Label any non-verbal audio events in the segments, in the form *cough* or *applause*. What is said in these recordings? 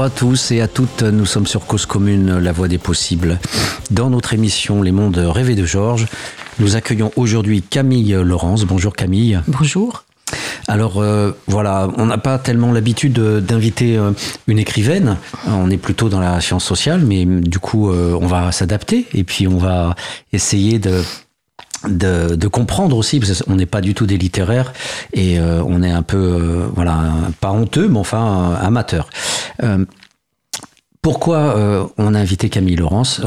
Bonjour à tous et à toutes, nous sommes sur Cause Commune, la voie des possibles. Dans notre émission Les mondes rêvés de Georges, nous accueillons aujourd'hui Camille Laurence. Bonjour Camille. Bonjour. Alors euh, voilà, on n'a pas tellement l'habitude d'inviter euh, une écrivaine. On est plutôt dans la science sociale, mais du coup, euh, on va s'adapter et puis on va essayer de de, comprendre aussi, parce qu'on n'est pas du tout des littéraires et on est un peu, voilà, pas honteux, mais enfin amateur. pourquoi on a invité Camille Laurence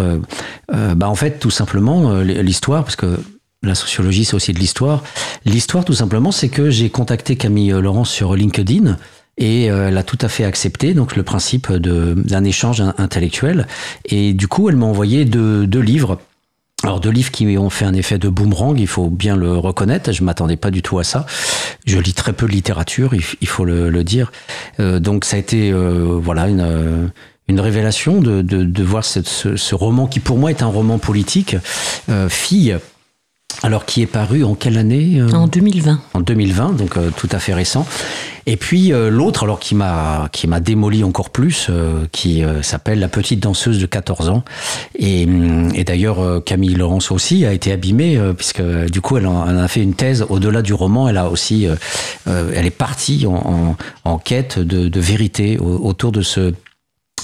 bah En fait, tout simplement, l'histoire, parce que la sociologie, c'est aussi de l'histoire. L'histoire, tout simplement, c'est que j'ai contacté Camille Laurent sur LinkedIn et euh, elle a tout à fait accepté donc le principe d'un échange intellectuel. Et du coup, elle m'a envoyé deux, deux livres. Alors deux livres qui ont fait un effet de boomerang, il faut bien le reconnaître. Je m'attendais pas du tout à ça. Je lis très peu de littérature, il, faut le, dire. Euh, donc ça a été euh, voilà une une révélation de, de, de voir ce, ce, ce, roman qui pour moi est un roman politique, euh, Fille, alors, qui est paru en quelle année euh En 2020. En 2020, donc euh, tout à fait récent. Et puis euh, l'autre, alors qui m'a qui m'a démoli encore plus, qui s'appelle La petite danseuse de 14 ans. Et, hum, et d'ailleurs Camille Laurence aussi a été abîmée puisque du coup elle, en, a fait une thèse au-delà du roman. Elle a aussi, elle est partie en, en, quête de, de vérité autour de ce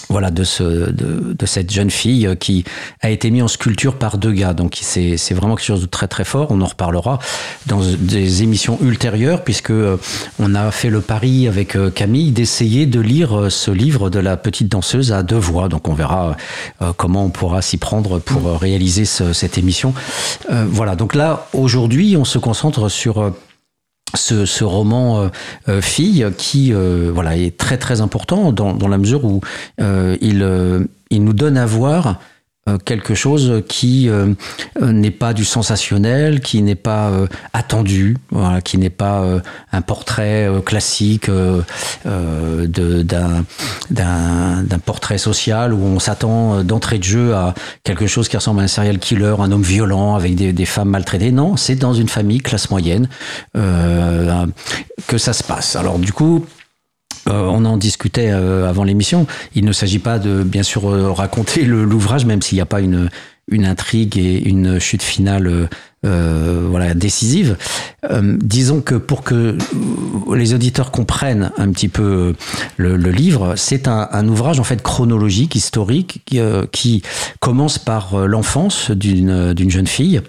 voilà de ce de, de, cette jeune fille euh, qui a été mise en sculpture par deux gars. Donc c'est c'est vraiment quelque chose de très très fort. On en reparlera dans des émissions ultérieures puisque euh, on a fait le pari avec euh, Camille d'essayer de lire ce livre de la petite danseuse à deux voix. Donc on verra comment on pourra s'y prendre pour réaliser ce, cette émission. Voilà. Donc là aujourd'hui on se concentre sur ce, roman euh, euh, Fille qui euh, voilà est très très important dans, dans la mesure où il, il nous donne à voir quelque chose qui euh, euh, n'est pas du sensationnel, qui n'est pas attendu, qui n'est pas un portrait classique d'un portrait social où on s'attend d'entrée de jeu à quelque chose qui ressemble à un serial killer, un homme violent avec des, des femmes maltraitées. Non, c'est dans une famille classe moyenne que ça se passe. Alors du coup, euh, on en discutait euh, avant l'émission. Il ne s'agit pas de, bien sûr, euh, raconter l'ouvrage, même s'il n'y a pas une, intrigue et une chute finale voilà décisive. disons que pour que les auditeurs comprennent un petit peu le, livre, c'est un, ouvrage en fait chronologique, historique, qui, qui commence par l'enfance d'une jeune fille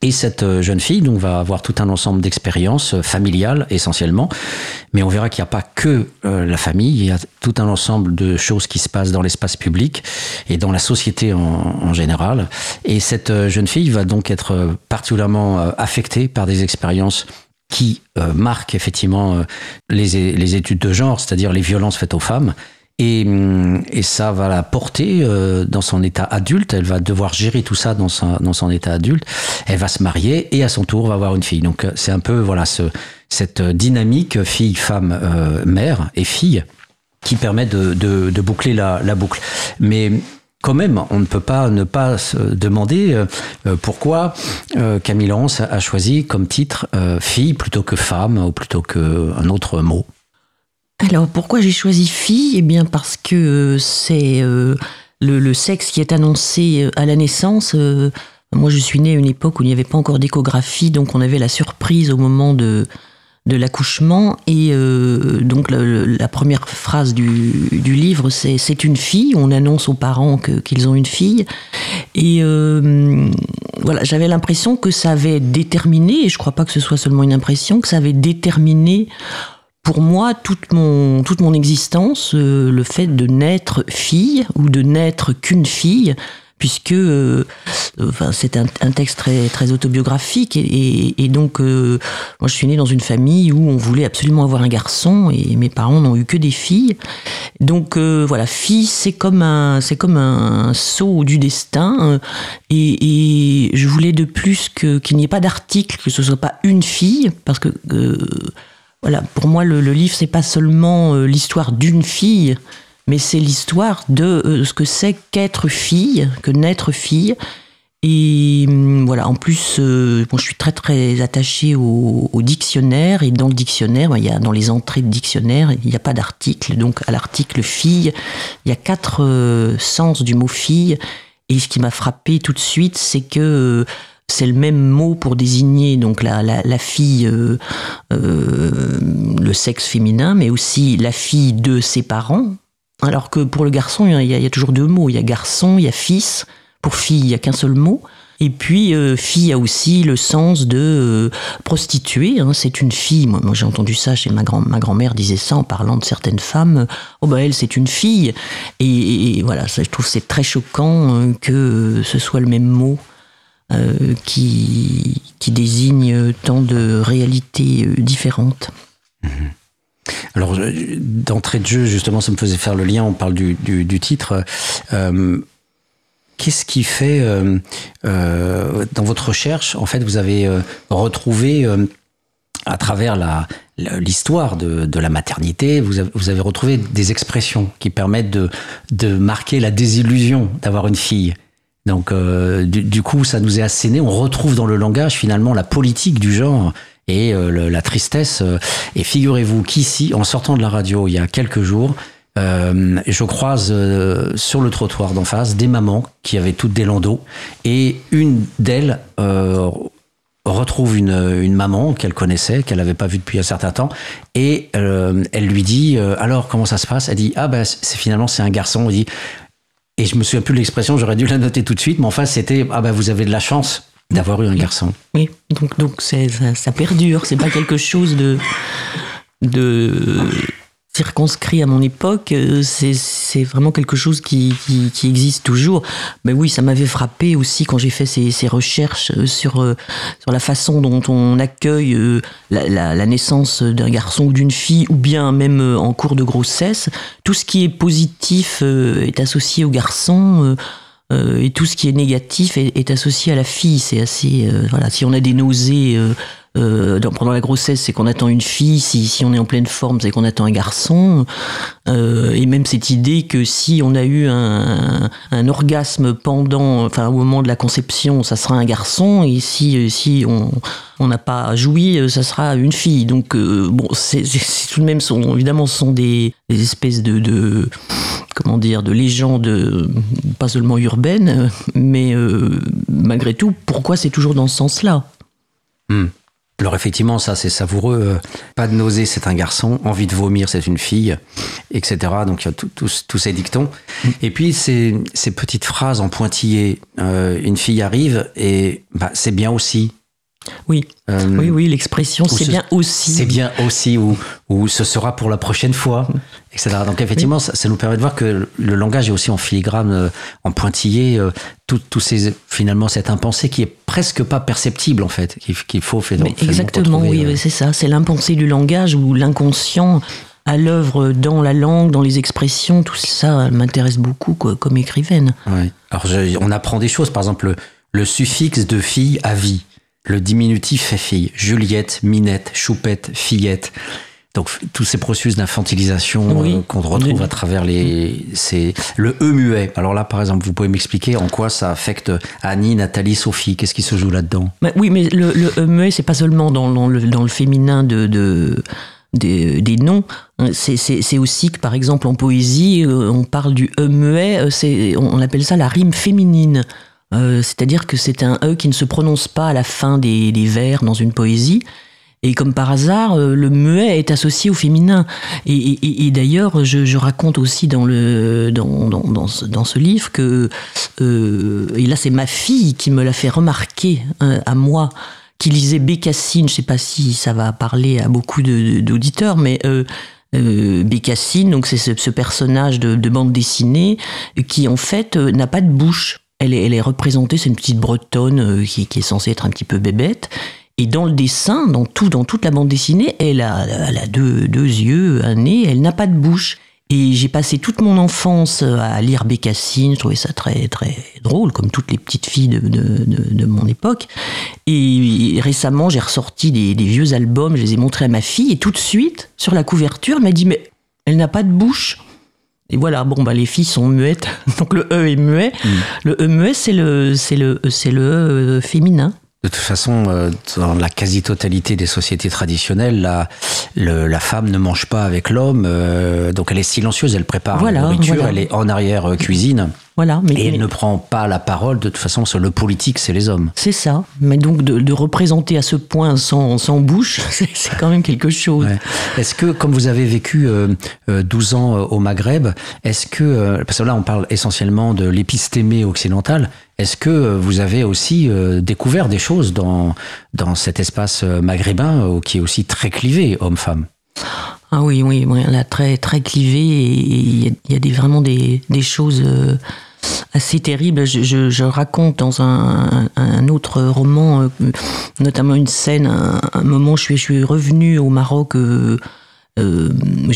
et cette euh, jeune fille donc, va avoir tout un ensemble d'expériences euh, familiales essentiellement, mais on verra qu'il n'y a pas que euh, la famille, il y a tout un ensemble de choses qui se passent dans l'espace public et dans la société en, général. Et cette jeune fille va donc être particulièrement affectée par des expériences qui marquent effectivement les études de genre, c'est-à-dire les violences faites aux femmes, et, hum, et, ça va la porter euh, dans son état adulte. Elle va devoir gérer tout ça dans son, dans son état adulte. Elle va se marier et à son tour va avoir une fille. Donc euh, c'est un peu voilà ce, cette dynamique fille, femme, euh, mère et fille qui permet de, de, de boucler la, la, boucle. Mais quand même, on ne peut pas ne pas se demander pourquoi Camille Laurence a choisi comme titre fille plutôt que femme ou plutôt qu'un autre mot. Alors pourquoi j'ai choisi fille? Eh bien parce que euh, c'est euh, le, sexe qui est annoncé euh, à la naissance. moi je suis née à une époque où il n'y avait pas encore d'échographie, donc on avait la surprise au moment de, de l'accouchement. Et donc la, première phrase du, du livre, c'est c'est une fille. On annonce aux parents qu'ils ont une fille. Et voilà, j'avais l'impression que ça avait déterminé, et je crois pas que ce soit seulement une impression, que ça avait déterminé pour moi, toute mon, toute mon existence, euh, le fait de naître fille ou de naître qu'une fille, puisque euh, enfin, c'est un, texte très, très autobiographique et, donc euh, moi je suis née dans une famille où on voulait absolument avoir un garçon et mes parents n'ont eu que des filles. Donc voilà fille c'est comme un c'est comme un saut du destin et, je voulais de plus qu'il n'y ait pas d'article que ce soit pas une fille parce que voilà, pour moi, le, le livre, c'est pas seulement euh, l'histoire d'une fille, mais c'est l'histoire de euh, ce que c'est qu'être fille, que naître fille. Et hum, voilà, en plus, euh, bon, je suis très très attachée au, au, dictionnaire. Et dans le dictionnaire, il y a, dans les entrées de dictionnaire, il n'y a pas d'article. Donc à l'article fille, il y a quatre sens du mot fille. Et ce qui m'a frappé tout de suite, c'est que c'est le même mot pour désigner donc la, la, fille, euh, euh, le sexe féminin, mais aussi la fille de ses parents. Alors que pour le garçon, il y a, toujours deux mots. Il y a garçon, il y a fils. Pour fille, il n'y a qu'un seul mot. Et puis, euh, fille a aussi le sens de prostituée. Hein, c'est une fille. Moi, j'ai entendu ça chez ma, grand, ma grand-mère disait ça en parlant de certaines femmes. Oh, bah, elle, c'est une fille. Et, voilà, ça, je trouve c'est très choquant euh, que ce soit le même mot euh, qui, qui désigne tant de réalités euh, différentes. Mmh. Alors, d'entrée de jeu, justement, ça me faisait faire le lien, on parle du, titre. Euh, Qu'est-ce qui fait, dans votre recherche, en fait, vous avez retrouvé, à travers l'histoire de, la maternité, vous avez, retrouvé des expressions qui permettent de marquer la désillusion d'avoir une fille? Donc, euh, du, coup, ça nous est asséné. On retrouve dans le langage, finalement, la politique du genre et euh, la tristesse. Et figurez-vous qu'ici, en sortant de la radio il y a quelques jours, euh, je croise euh, sur le trottoir d'en face des mamans qui avaient toutes des landaux et une d'elles euh, retrouve une, maman qu'elle connaissait, qu'elle n'avait pas vue depuis un certain temps et euh, elle lui dit alors comment ça se passe? Elle dit ah ben finalement c'est un garçon. Elle dit et je me souviens plus de l'expression, j'aurais dû la noter tout de suite, mais enfin c'était ah ben vous avez de la chance d'avoir eu un garçon. Oui, donc donc ça, ça perdure, c'est pas quelque chose de de circonscrit à mon époque, euh, c'est vraiment quelque chose qui, existe toujours. Mais oui, ça m'avait frappé aussi quand j'ai fait ces, recherches euh, sur, euh, sur la façon dont on accueille la, naissance d'un garçon ou d'une fille, ou bien même en cours de grossesse. Tout ce qui est positif est associé au garçon. Et tout ce qui est négatif est, est associé à la fille. C'est assez voilà. Si on a des nausées euh, euh, pendant la grossesse, c'est qu'on attend une fille. Si, on est en pleine forme, c'est qu'on attend un garçon. Euh, et même cette idée que si on a eu un, orgasme pendant, enfin au moment de la conception, ça sera un garçon. Et si, si on n'a pas joui, ça sera une fille. Donc euh, bon, c'est tout de même évidemment ce sont des, espèces de, comment dire de légendes pas seulement urbaines, mais euh, malgré tout, pourquoi c'est toujours dans ce sens-là? Mmh. Alors effectivement, ça c'est savoureux. Pas de nausée, c'est un garçon. Envie de vomir, c'est une fille, etc. Donc il y a tous ces dictons. Et puis ces, ces, petites phrases en pointillé. Euh, une fille arrive et bah, c'est bien aussi. Oui, euh, oui, oui, l'expression c'est bien aussi. C'est bien aussi, ou, ou ce sera pour la prochaine fois, etc. Donc effectivement, oui. ça, ça, nous permet de voir que le langage est aussi en filigrane, euh, en pointillé, euh, tout, tout ces, finalement cette impensée qui est presque pas perceptible en fait, qu'il qu faut faire. Exactement, oui, oui c'est ça, c'est l'impensée du langage ou l'inconscient à l'œuvre dans la langue, dans les expressions, tout ça m'intéresse beaucoup quoi, comme écrivaine. Ouais. Alors je, on apprend des choses, par exemple le, le suffixe de fille à vie le diminutif est fille. Juliette, Minette, Choupette, Fillette. Donc tous ces processus d'infantilisation oui. euh, qu'on retrouve à travers les c'est le e muet. Alors là par exemple, vous pouvez m'expliquer en quoi ça affecte Annie, Nathalie, Sophie, qu'est-ce qui se joue là-dedans? Bah, Oui, mais le, le e muet c'est pas seulement dans, dans, le, dans le féminin de, de des, des, noms. C'est aussi que, par exemple, en poésie, euh, on parle du e muet, on appelle ça la rime féminine. Euh, C'est-à-dire que c'est un E qui ne se prononce pas à la fin des, vers dans une poésie. Et comme par hasard, euh, le muet est associé au féminin. Et, d'ailleurs, je, raconte aussi dans, le, dans, dans, ce, livre que, euh, et là c'est ma fille qui me l'a fait remarquer à moi, qui lisait Bécassine, je ne sais pas si ça va parler à beaucoup d'auditeurs, mais... Bécassine, donc c'est ce, personnage de, de, bande dessinée qui en fait n'a pas de bouche. Elle est, représentée, c'est une petite bretonne euh, qui, est censée être un petit peu bébête. Et dans le dessin, dans tout, dans toute la bande dessinée, elle a, deux, yeux, un nez, elle n'a pas de bouche. Et j'ai passé toute mon enfance à lire Bécassine, je trouvais ça très très drôle, comme toutes les petites filles de mon époque. Et récemment, j'ai ressorti des, des, vieux albums, je les ai montrés à ma fille, et tout de suite, sur la couverture, elle m'a dit, mais elle n'a pas de bouche. Et voilà, bon, bah, les filles sont muettes, *laughs* donc le E est muet. Mm. Le E muet, c'est le, c'est le, c'est le E féminin. De toute façon, euh, dans la quasi-totalité des sociétés traditionnelles, la, la femme ne mange pas avec l'homme, euh, donc elle est silencieuse, elle prépare la nourriture, elle est en arrière-cuisine. Voilà, mais, et elle ne prend pas la parole, de toute façon, sur le politique, c'est les hommes. C'est ça. Mais donc de, représenter à ce point sans, sans bouche, *laughs* c'est quand même quelque chose. Est-ce que, comme vous avez vécu 12 euh, euh, ans euh, au Maghreb, est-ce que, parce que là on parle essentiellement de l'épistémé occidental, est-ce que vous avez aussi découvert des choses dans, dans cet espace maghrébin qui est aussi très clivé, homme-femme ah oui, oui, là très très clivé et il y, a des, vraiment des, des choses assez terrible. Je, raconte dans un, autre roman, euh, notamment une scène, un, moment où je suis, je suis revenu au Maroc euh, euh,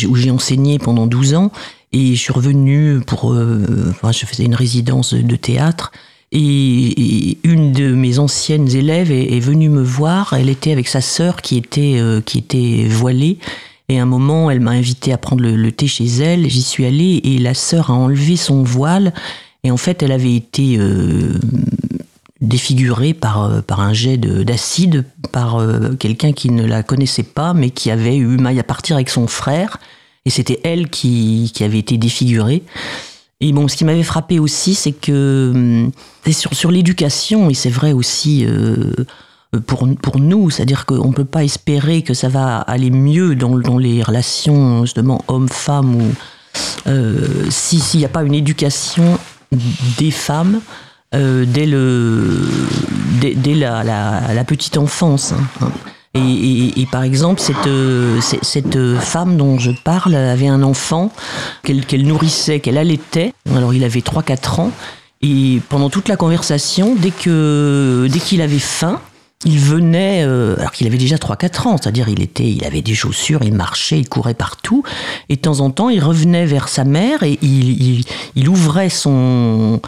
où j'ai enseigné pendant 12 ans et je suis revenu pour. je faisais une résidence de théâtre. Et, une de mes anciennes élèves est, venue me voir. Elle était avec sa sœur qui était, qui était voilée. Et à un moment, elle m'a invité à prendre le, le thé chez elle. J'y suis allée et la sœur a enlevé son voile et en fait, elle avait été euh, défigurée par, euh, par un jet d'acide par euh, quelqu'un qui ne la connaissait pas, mais qui avait eu maille à partir avec son frère. Et c'était elle qui, qui avait été défigurée. Et bon, ce qui m'avait frappé aussi, c'est que sur, sur l'éducation, et c'est vrai aussi pour, pour nous, c'est-à-dire qu'on ne peut pas espérer que ça va aller mieux dans, dans les relations justement homme-femme ou euh, s'il n'y a pas une éducation des femmes euh, dès, le, dès, la, la, petite enfance. Hein. Et, par exemple, cette, cette, femme dont je parle avait un enfant qu'elle nourrissait, qu'elle allaitait. Alors il avait 3-4 ans. Et pendant toute la conversation, dès que dès qu'il avait faim, il venait, euh, alors qu'il avait déjà 3-4 ans, c'est-à-dire il était, il avait des chaussures, il marchait, il courait partout, et de temps en temps il revenait vers sa mère et il, il, ouvrait son,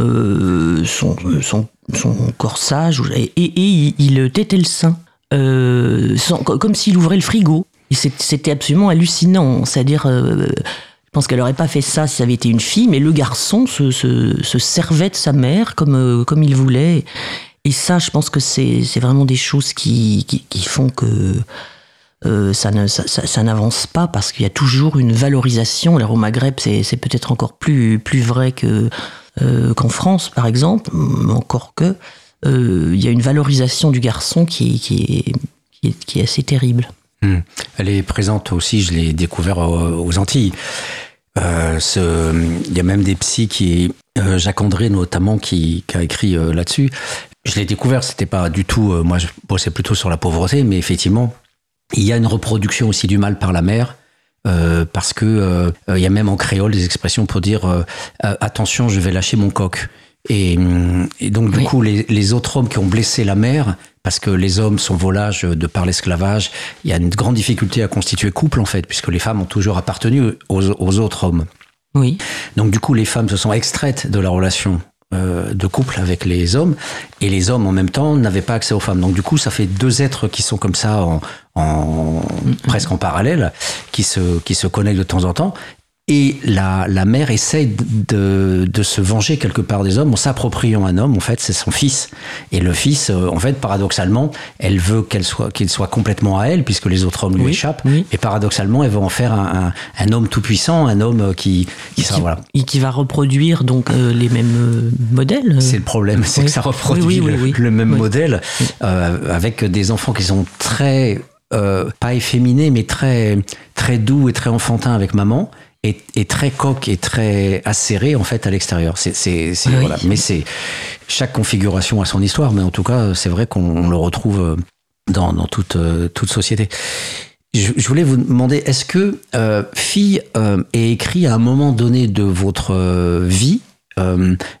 euh, son, son, son, corsage et, et, il, tétait le sein, euh, comme s'il ouvrait le frigo. C'était absolument hallucinant, c'est-à-dire... je pense qu'elle n'aurait pas fait ça si ça avait été une fille, mais le garçon se, se, se servait de sa mère comme, comme il voulait. Et ça, je pense que c'est vraiment des choses qui, font que euh, ça n'avance pas parce qu'il y a toujours une valorisation. Alors au Maghreb, c'est peut-être encore plus, vrai que euh, qu'en France, par exemple, encore que euh, il y a une valorisation du garçon qui, est, assez terrible. Hmm. Elle est présente aussi, je l'ai découvert aux, Antilles. il y a même des psys qui, Jacques André notamment, qui, a écrit là-dessus, je l'ai découvert, c'était pas du tout. Euh, moi, je bossais plutôt sur la pauvreté, mais effectivement, il y a une reproduction aussi du mal par la mère. Euh, parce que euh, il y a même en créole des expressions pour dire attention, je vais lâcher mon coq. Et, donc du coup, les, autres hommes qui ont blessé la mère, parce que les hommes sont volages de par l'esclavage, il y a une grande difficulté à constituer couple en fait, puisque les femmes ont toujours appartenu aux, aux autres hommes. Oui. Donc du coup, les femmes se sont extraites de la relation euh, de couple avec les hommes et les hommes en même temps n'avaient pas accès aux femmes. Donc du coup, ça fait deux êtres qui sont comme ça en, en presque en parallèle, qui se qui se connectent de temps en temps et la, la mère essaye de, de, se venger quelque part des hommes en s'appropriant un homme. En fait, c'est son fils. Et le fils, euh, en fait, paradoxalement, elle veut qu'elle soit, qu'il soit complètement à elle, puisque les autres hommes lui échappent. Et paradoxalement, elle veut en faire un, un, un homme tout-puissant, un homme qui, qui, sera, voilà. Et qui va reproduire donc euh, les mêmes euh, modèles. C'est le problème, c'est que ça reproduit le, même modèle avec des enfants qui sont très pas efféminés, mais très très doux et très enfantins avec maman est, très coque et très acéré en fait à l'extérieur. C'est, c'est, voilà. Mais c'est chaque configuration a son histoire, mais en tout cas, c'est vrai qu'on le retrouve euh, dans, dans toute, euh, toute société. Je, je, voulais vous demander, est-ce que euh, Fille euh, est écrit à un moment donné de votre euh, vie,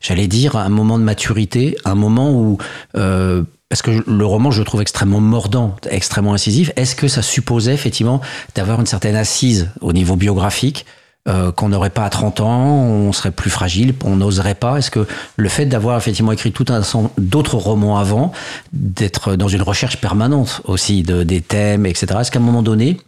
j'allais dire à un moment de maturité, un moment où parce que le roman, je le trouve extrêmement mordant, extrêmement incisif. Est-ce que ça supposait effectivement d'avoir une certaine assise au niveau biographique euh, qu'on n'aurait pas à 30 ans, on serait plus fragile, on n'oserait pas Est-ce que le fait d'avoir effectivement écrit tout un d'autres romans avant, d'être dans une recherche permanente aussi de, des thèmes, etc., est-ce qu'à un moment donné,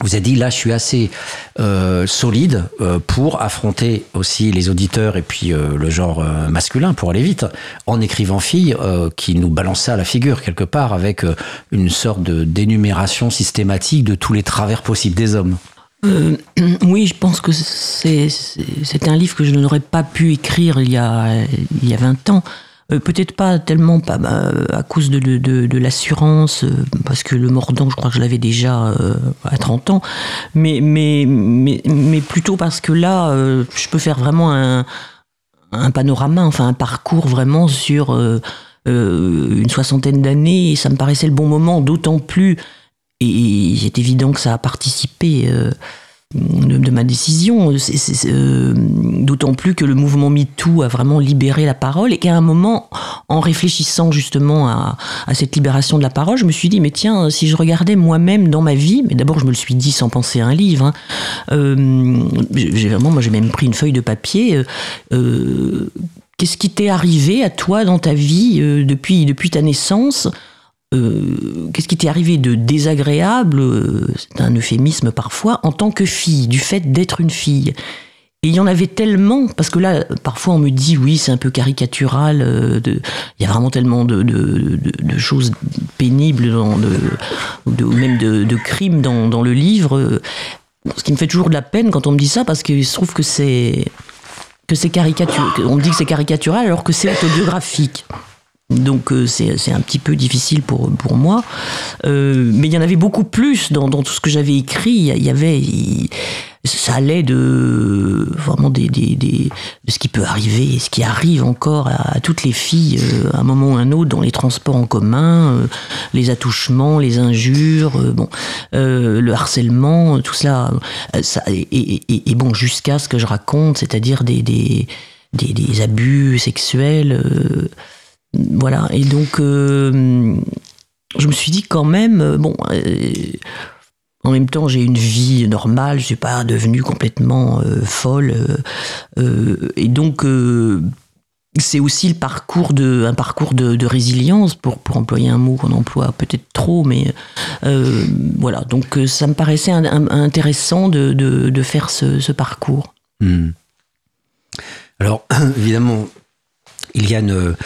vous avez dit là je suis assez euh, solide euh, pour affronter aussi les auditeurs et puis euh, le genre euh, masculin pour aller vite en écrivant fille euh, qui nous balançait à la figure quelque part avec euh, une sorte de d'énumération systématique de tous les travers possibles des hommes? Euh, *clears throat* oui, je pense que c'est un livre que je n'aurais pas pu écrire il y a, il y a 20 ans. Euh, Peut-être pas tellement pas, bah, à cause de, l'assurance, euh, parce que le mordant, je crois que je l'avais déjà à 30 ans, mais, plutôt parce que là, je peux faire vraiment un, panorama, enfin un parcours vraiment sur une soixantaine d'années, ça me paraissait le bon moment, d'autant plus, et c'est évident que ça a participé euh, de, ma décision, euh, d'autant plus que le mouvement MeToo a vraiment libéré la parole, et qu'à un moment, en réfléchissant justement à, cette libération de la parole, je me suis dit, mais tiens, si je regardais moi-même dans ma vie, mais d'abord je me le suis dit sans penser à un livre, hein, euh, j'ai vraiment, moi j'ai même pris une feuille de papier. Qu'est-ce qui t'est arrivé à toi dans ta vie depuis ta naissance Euh, Qu'est-ce qui t'est arrivé de désagréable euh, C'est un euphémisme parfois, en tant que fille, du fait d'être une fille? Et il y en avait tellement, parce que là, parfois on me dit, oui, c'est un peu caricatural, euh, de- il y a vraiment tellement de, de- choses pénibles, dans, ou même de, crimes dans, dans le livre. Ce qui me fait toujours de la peine quand on me dit ça, parce qu'il se trouve que c'est que c'est caricature. On me dit que c'est caricatural alors que c'est autobiographique. Donc euh, c'est un petit peu difficile pour, pour moi. Euh, mais il y en avait beaucoup plus dans, dans tout ce que j'avais écrit. Il y avait... il- ça allait de vraiment des, des, des- de ce qui peut arriver ce qui arrive encore à, toutes les filles euh, à un moment ou un autre dans les transports en commun, euh, les attouchements, les injures, euh, bon, euh, le harcèlement, tout cela, euh, ça, et, et- et- bon jusqu'à ce que je raconte, c'est-à-dire des, des, abus sexuels. Voilà. Et donc, euh, je me suis dit quand même, euh, bon, euh, en même temps, j'ai une vie normale, je suis pas devenue complètement folle. et donc, c'est aussi le parcours de, un parcours de, résilience, pour, pour employer un mot qu'on emploie peut-être trop, mais voilà. Donc, ça me paraissait intéressant de, de, faire ce, ce parcours. Hmm. Alors, *clears throat* évidemment, il y a une,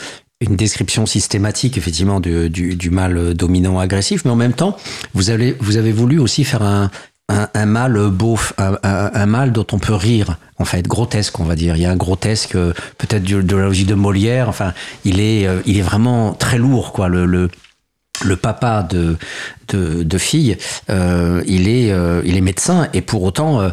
une description systématique, effectivement, du, du, mal dominant agressif, mais en même temps, vous avez, vous avez voulu aussi faire un, un, mal beauf, un, mal dont on peut rire, en fait, grotesque, on va dire. Il y a un grotesque, peut-être de la logique de Molière, enfin, il est, euh, il est vraiment très lourd, quoi, le, le papa de, de, fille, euh, il, est, euh, il est médecin et pour autant,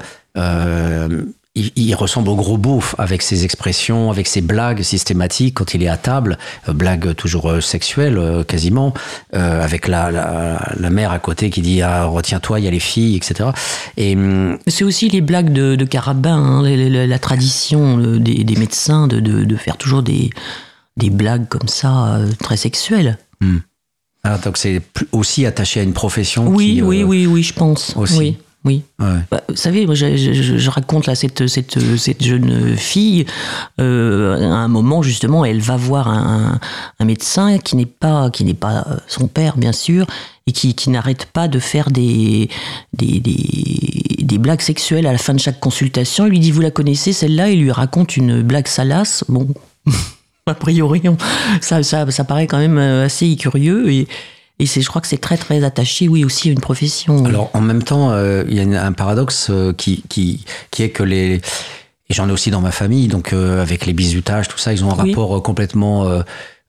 il, il ressemble au gros beauf avec ses expressions, avec ses blagues systématiques quand il est à table, euh, blagues toujours euh, sexuelles euh, quasiment, euh, avec la, la, la mère à côté qui dit ah, retiens-toi, il y a les filles, etc. Et hum, C'est aussi les blagues de, de Carabin, hein, la, la- la tradition des, des médecins de, de- de faire toujours des, des blagues comme ça, très sexuelles. ah, donc c'est aussi attaché à une profession. Oui, qui, oui, oui, oui, je pense. aussi. Oui, oui. ouais. Bah, vous savez, moi, je, je- je raconte là cette, cette, cette jeune fille. euh, à un moment, justement, elle va voir un, un médecin qui n'est pas, qui n'est pas euh, son père, bien sûr, et qui, qui n'arrête pas de faire des, des, des, des blagues sexuelles à la fin de chaque consultation. Il lui dit Vous la connaissez, celle-là? Il lui raconte une blague salace. Bon. *laughs* A priori, on- ça, ça, ça paraît quand même euh, assez curieux et, et c'est, je crois que c'est très très attaché, oui, aussi à une profession. Alors en même temps, euh, il y a une- un paradoxe euh, qui, qui, qui est que les... Et j'en ai aussi dans ma famille, donc euh, avec les bisutages, tout ça, ils ont un Oui. rapport euh, complètement,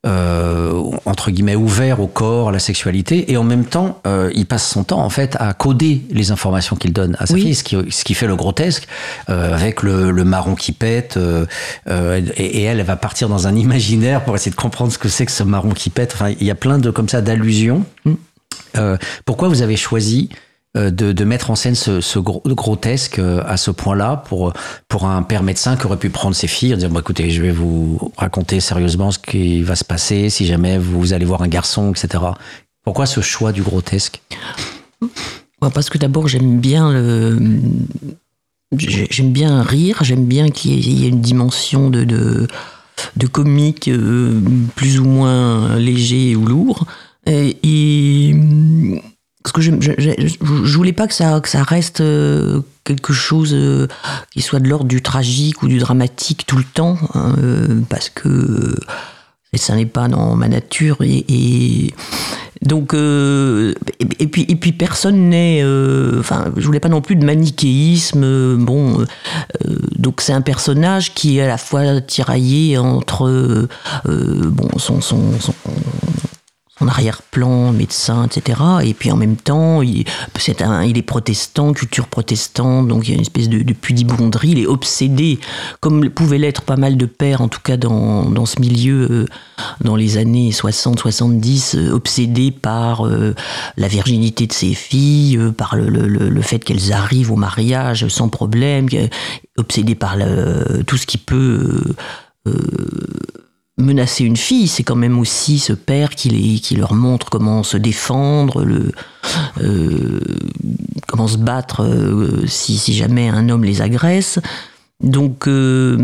euh, entre guillemets, ouvert au corps, à la sexualité, et en même temps, euh, il passe son temps en fait à coder les informations qu'il donne à sa Oui. fille, ce qui, ce qui fait le grotesque, euh, avec le, le marron qui pète, et, et elle, elle va partir dans un *laughs* imaginaire pour essayer de comprendre ce que c'est que ce marron qui pète. Enfin, il y a plein de comme ça d'allusions. Mm. Pourquoi vous avez choisi de, de mettre en scène ce, ce gros- grotesque euh, à ce point-là pour, pour un père médecin qui aurait pu prendre ses filles et dire bon, écoutez, je vais vous raconter sérieusement ce qui va se passer si jamais vous allez voir un garçon, etc. Pourquoi ce choix du grotesque? Parce que d'abord, j'aime bien le. j'ai- J'aime bien rire, j'aime bien qu'il y, ait- une dimension de, de, comique euh, plus ou moins léger ou lourd. Et ce que je, je, voulais pas que ça, que ça reste euh, quelque chose qui soit de l'ordre du tragique ou du dramatique tout le temps, hein, parce que ça n'est pas dans ma nature et, donc et, puis et puis personne n'est enfin je voulais pas non plus de manichéisme bon donc c'est un personnage qui est à la fois tiraillé entre bon son, son en arrière-plan, médecin, etc. Et puis en même temps, il, est, protestant, culture protestante, donc il y a une espèce de, de pudibonderie. Il est obsédé, comme pouvait l'être pas mal de pères, en tout cas dans, dans ce milieu, euh, dans les années 60-70, euh, obsédé par euh, la virginité de ses filles, par le, le, le fait qu'elles arrivent au mariage sans problème, obsédé par tout ce qui peut menacer une fille, c'est quand même aussi ce père qui, les, leur montre comment se défendre, euh, comment se battre euh, si, jamais un homme les agresse. Donc, euh,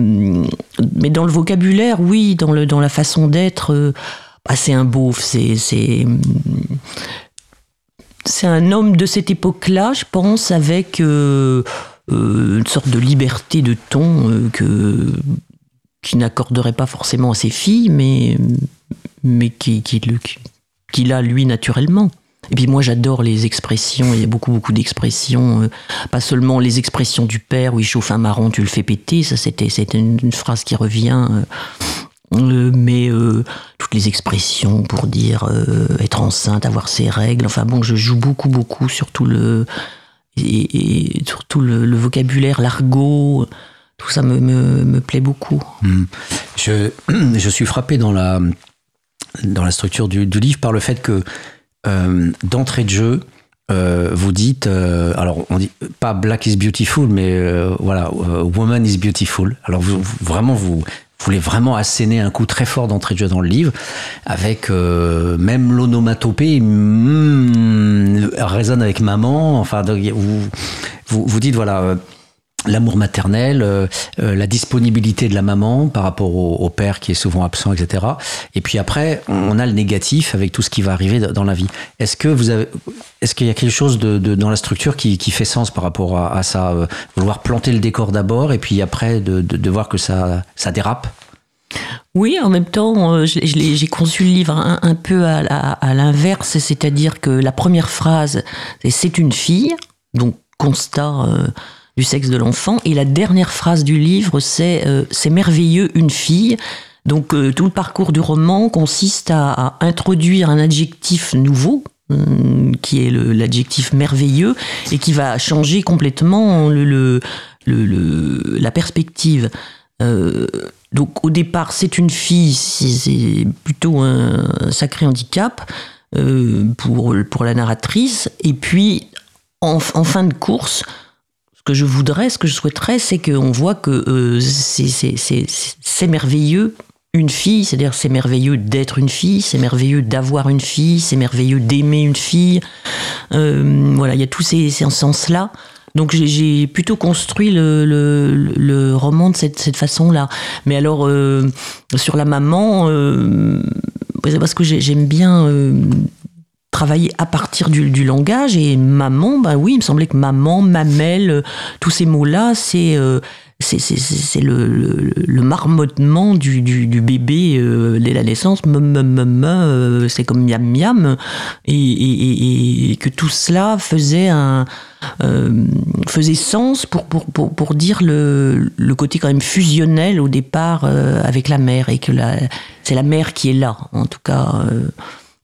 mais dans le vocabulaire, oui, dans la façon d'être, bah, c'est un beauf, c'est, c'est, c'est un homme de cette époque-là, je pense, avec une sorte de liberté de ton que qui n'accorderait pas forcément à ses filles, mais, mais qui, qui, qui, l'a lui naturellement. Et puis moi j'adore les expressions, il y a beaucoup beaucoup d'expressions, euh, pas seulement les expressions du père où il chauffe un marron, tu le fais péter, ça c'était une, phrase qui revient, euh, euh, mais toutes les expressions pour dire être enceinte, avoir ses règles, enfin bon je joue beaucoup beaucoup sur tout le, et, surtout le vocabulaire, l'argot, tout ça me, me, plaît beaucoup. Hmm. Je, *clears throat* je, suis frappé dans la, dans la structure du, du livre par le fait que euh, d'entrée de jeu, euh, vous dites, euh, alors on dit pas black is beautiful, mais voilà, woman is beautiful. Alors vous, vraiment, vous, voulez vraiment asséner un coup très fort d'entrée de jeu dans le livre, avec même l'onomatopée hmm, résonne avec maman. Enfin, vous, vous, vous dites voilà l'amour maternel, euh, euh, la disponibilité de la maman par rapport au, père qui est souvent absent, etc. Et puis après, on a le négatif avec tout ce qui va arriver dans la vie. Est-ce que vous avez, est-ce qu'il y a quelque chose dans la structure qui, fait sens par rapport à, ça, euh, vouloir planter le décor d'abord et puis après de, voir que ça, ça dérape? Oui, en même temps, j'ai conçu le livre un, peu à, à l'inverse, c'est-à-dire que la première phrase, c'est une fille, donc constat du sexe de l'enfant. Et la dernière phrase du livre, c'est euh, C'est merveilleux, une fille. Donc euh, tout le parcours du roman consiste à, introduire un adjectif nouveau, hum, qui est l'adjectif merveilleux, et qui va changer complètement le, la perspective. Euh, donc au départ, c'est une fille, c'est plutôt un, sacré handicap pour, pour la narratrice. Et puis, en fin de course, que je voudrais, ce que je souhaiterais, c'est qu'on voit que euh, c'est merveilleux une fille, c'est-à-dire c'est merveilleux d'être une fille, c'est merveilleux d'avoir une fille, c'est merveilleux d'aimer une fille. Euh, voilà, il y a tous ces, sens-là. Donc j'ai plutôt construit le, roman de cette, façon-là. Mais alors, euh, sur la maman, euh, parce que j'aime bien travailler à partir du, langage. Et maman, bah oui, il me semblait que maman, mamelle, euh, tous ces mots-là, c'est euh, le, le, le, marmottement du, du, bébé euh, dès la naissance, euh, c'est comme miam miam, et, et, et, que tout cela faisait un faisait sens pour, pour, pour, pour dire le, le, côté quand même fusionnel au départ avec la mère. Et que c'est la mère qui est là, en tout cas.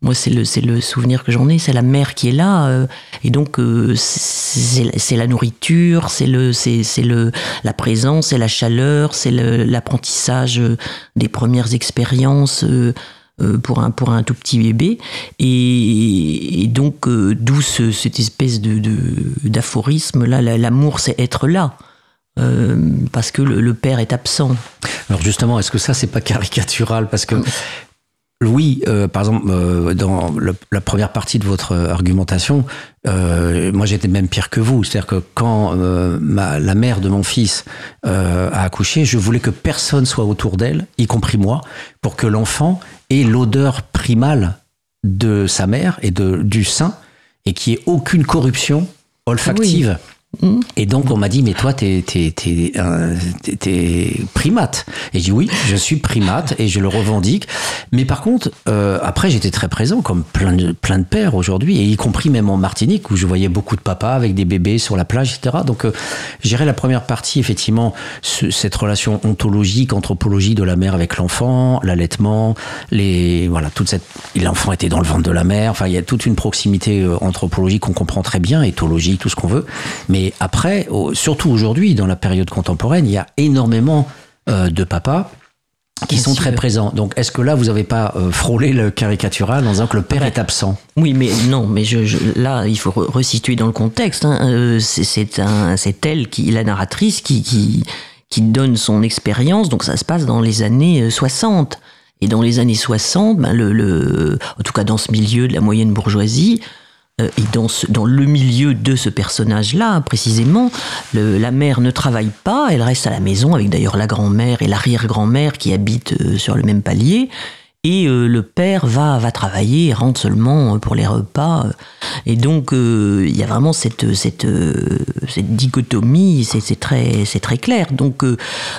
Moi, c'est le, c'est le souvenir que j'en ai, c'est la mère qui est là, euh, et donc euh, c'est, la nourriture, c'est le, c'est, c'est le, la présence, c'est la chaleur, c'est l'apprentissage des premières expériences. Euh, pour un pour un tout petit bébé et, donc d'où cette espèce de, d'aphorisme là l'amour c'est être là parce que le, le, père est absent. Alors justement, est-ce que ça c'est pas caricatural? Parce que oui, euh, par exemple, euh, dans la première partie de votre argumentation, euh, moi j'étais même pire que vous. C'est-à-dire que quand la mère de mon fils a accouché, je voulais que personne soit autour d'elle, y compris moi, pour que l'enfant ait l'odeur primale de sa mère et de, du sein et qu'il n'y ait aucune corruption olfactive. Mm. Et donc on m'a dit mais toi t'es t'es primate. Et j'ai dit oui je suis primate et je le revendique. Mais par contre euh, après j'étais très présent comme plein de plein de pères aujourd'hui et y compris même en Martinique où je voyais beaucoup de papas avec des bébés sur la plage etc donc euh, j'irai la première partie effectivement cette relation ontologique anthropologie de la mère avec l'enfant l'allaitement les voilà toute cette l'enfant était dans le ventre de la mère. Enfin il y a toute une proximité euh, anthropologique qu'on comprend très bien éthologie tout ce qu'on veut. Mais et après, surtout aujourd'hui, dans la période contemporaine, il y a énormément euh, de papas qui sont très présents. Donc, est-ce que là, vous n'avez pas euh, frôlé le caricatural en disant que le père est absent? Oui, mais non, mais je, là, il faut resituer dans le contexte. Hein. Euh, c'est elle, qui, la narratrice, qui, qui, qui donne son expérience. Donc, ça se passe dans les années 60. Et dans les années 60, ben le, le, en tout cas dans ce milieu de la moyenne bourgeoisie, et dans, dans, le milieu de ce personnage-là, précisément, la mère ne travaille pas, elle reste à la maison avec d'ailleurs la grand-mère et l'arrière-grand-mère qui habitent euh, sur le même palier et euh, le père va va travailler rentre seulement euh, pour les repas et donc euh, il y a vraiment cette cette cette dichotomie c'est très très clair. Donc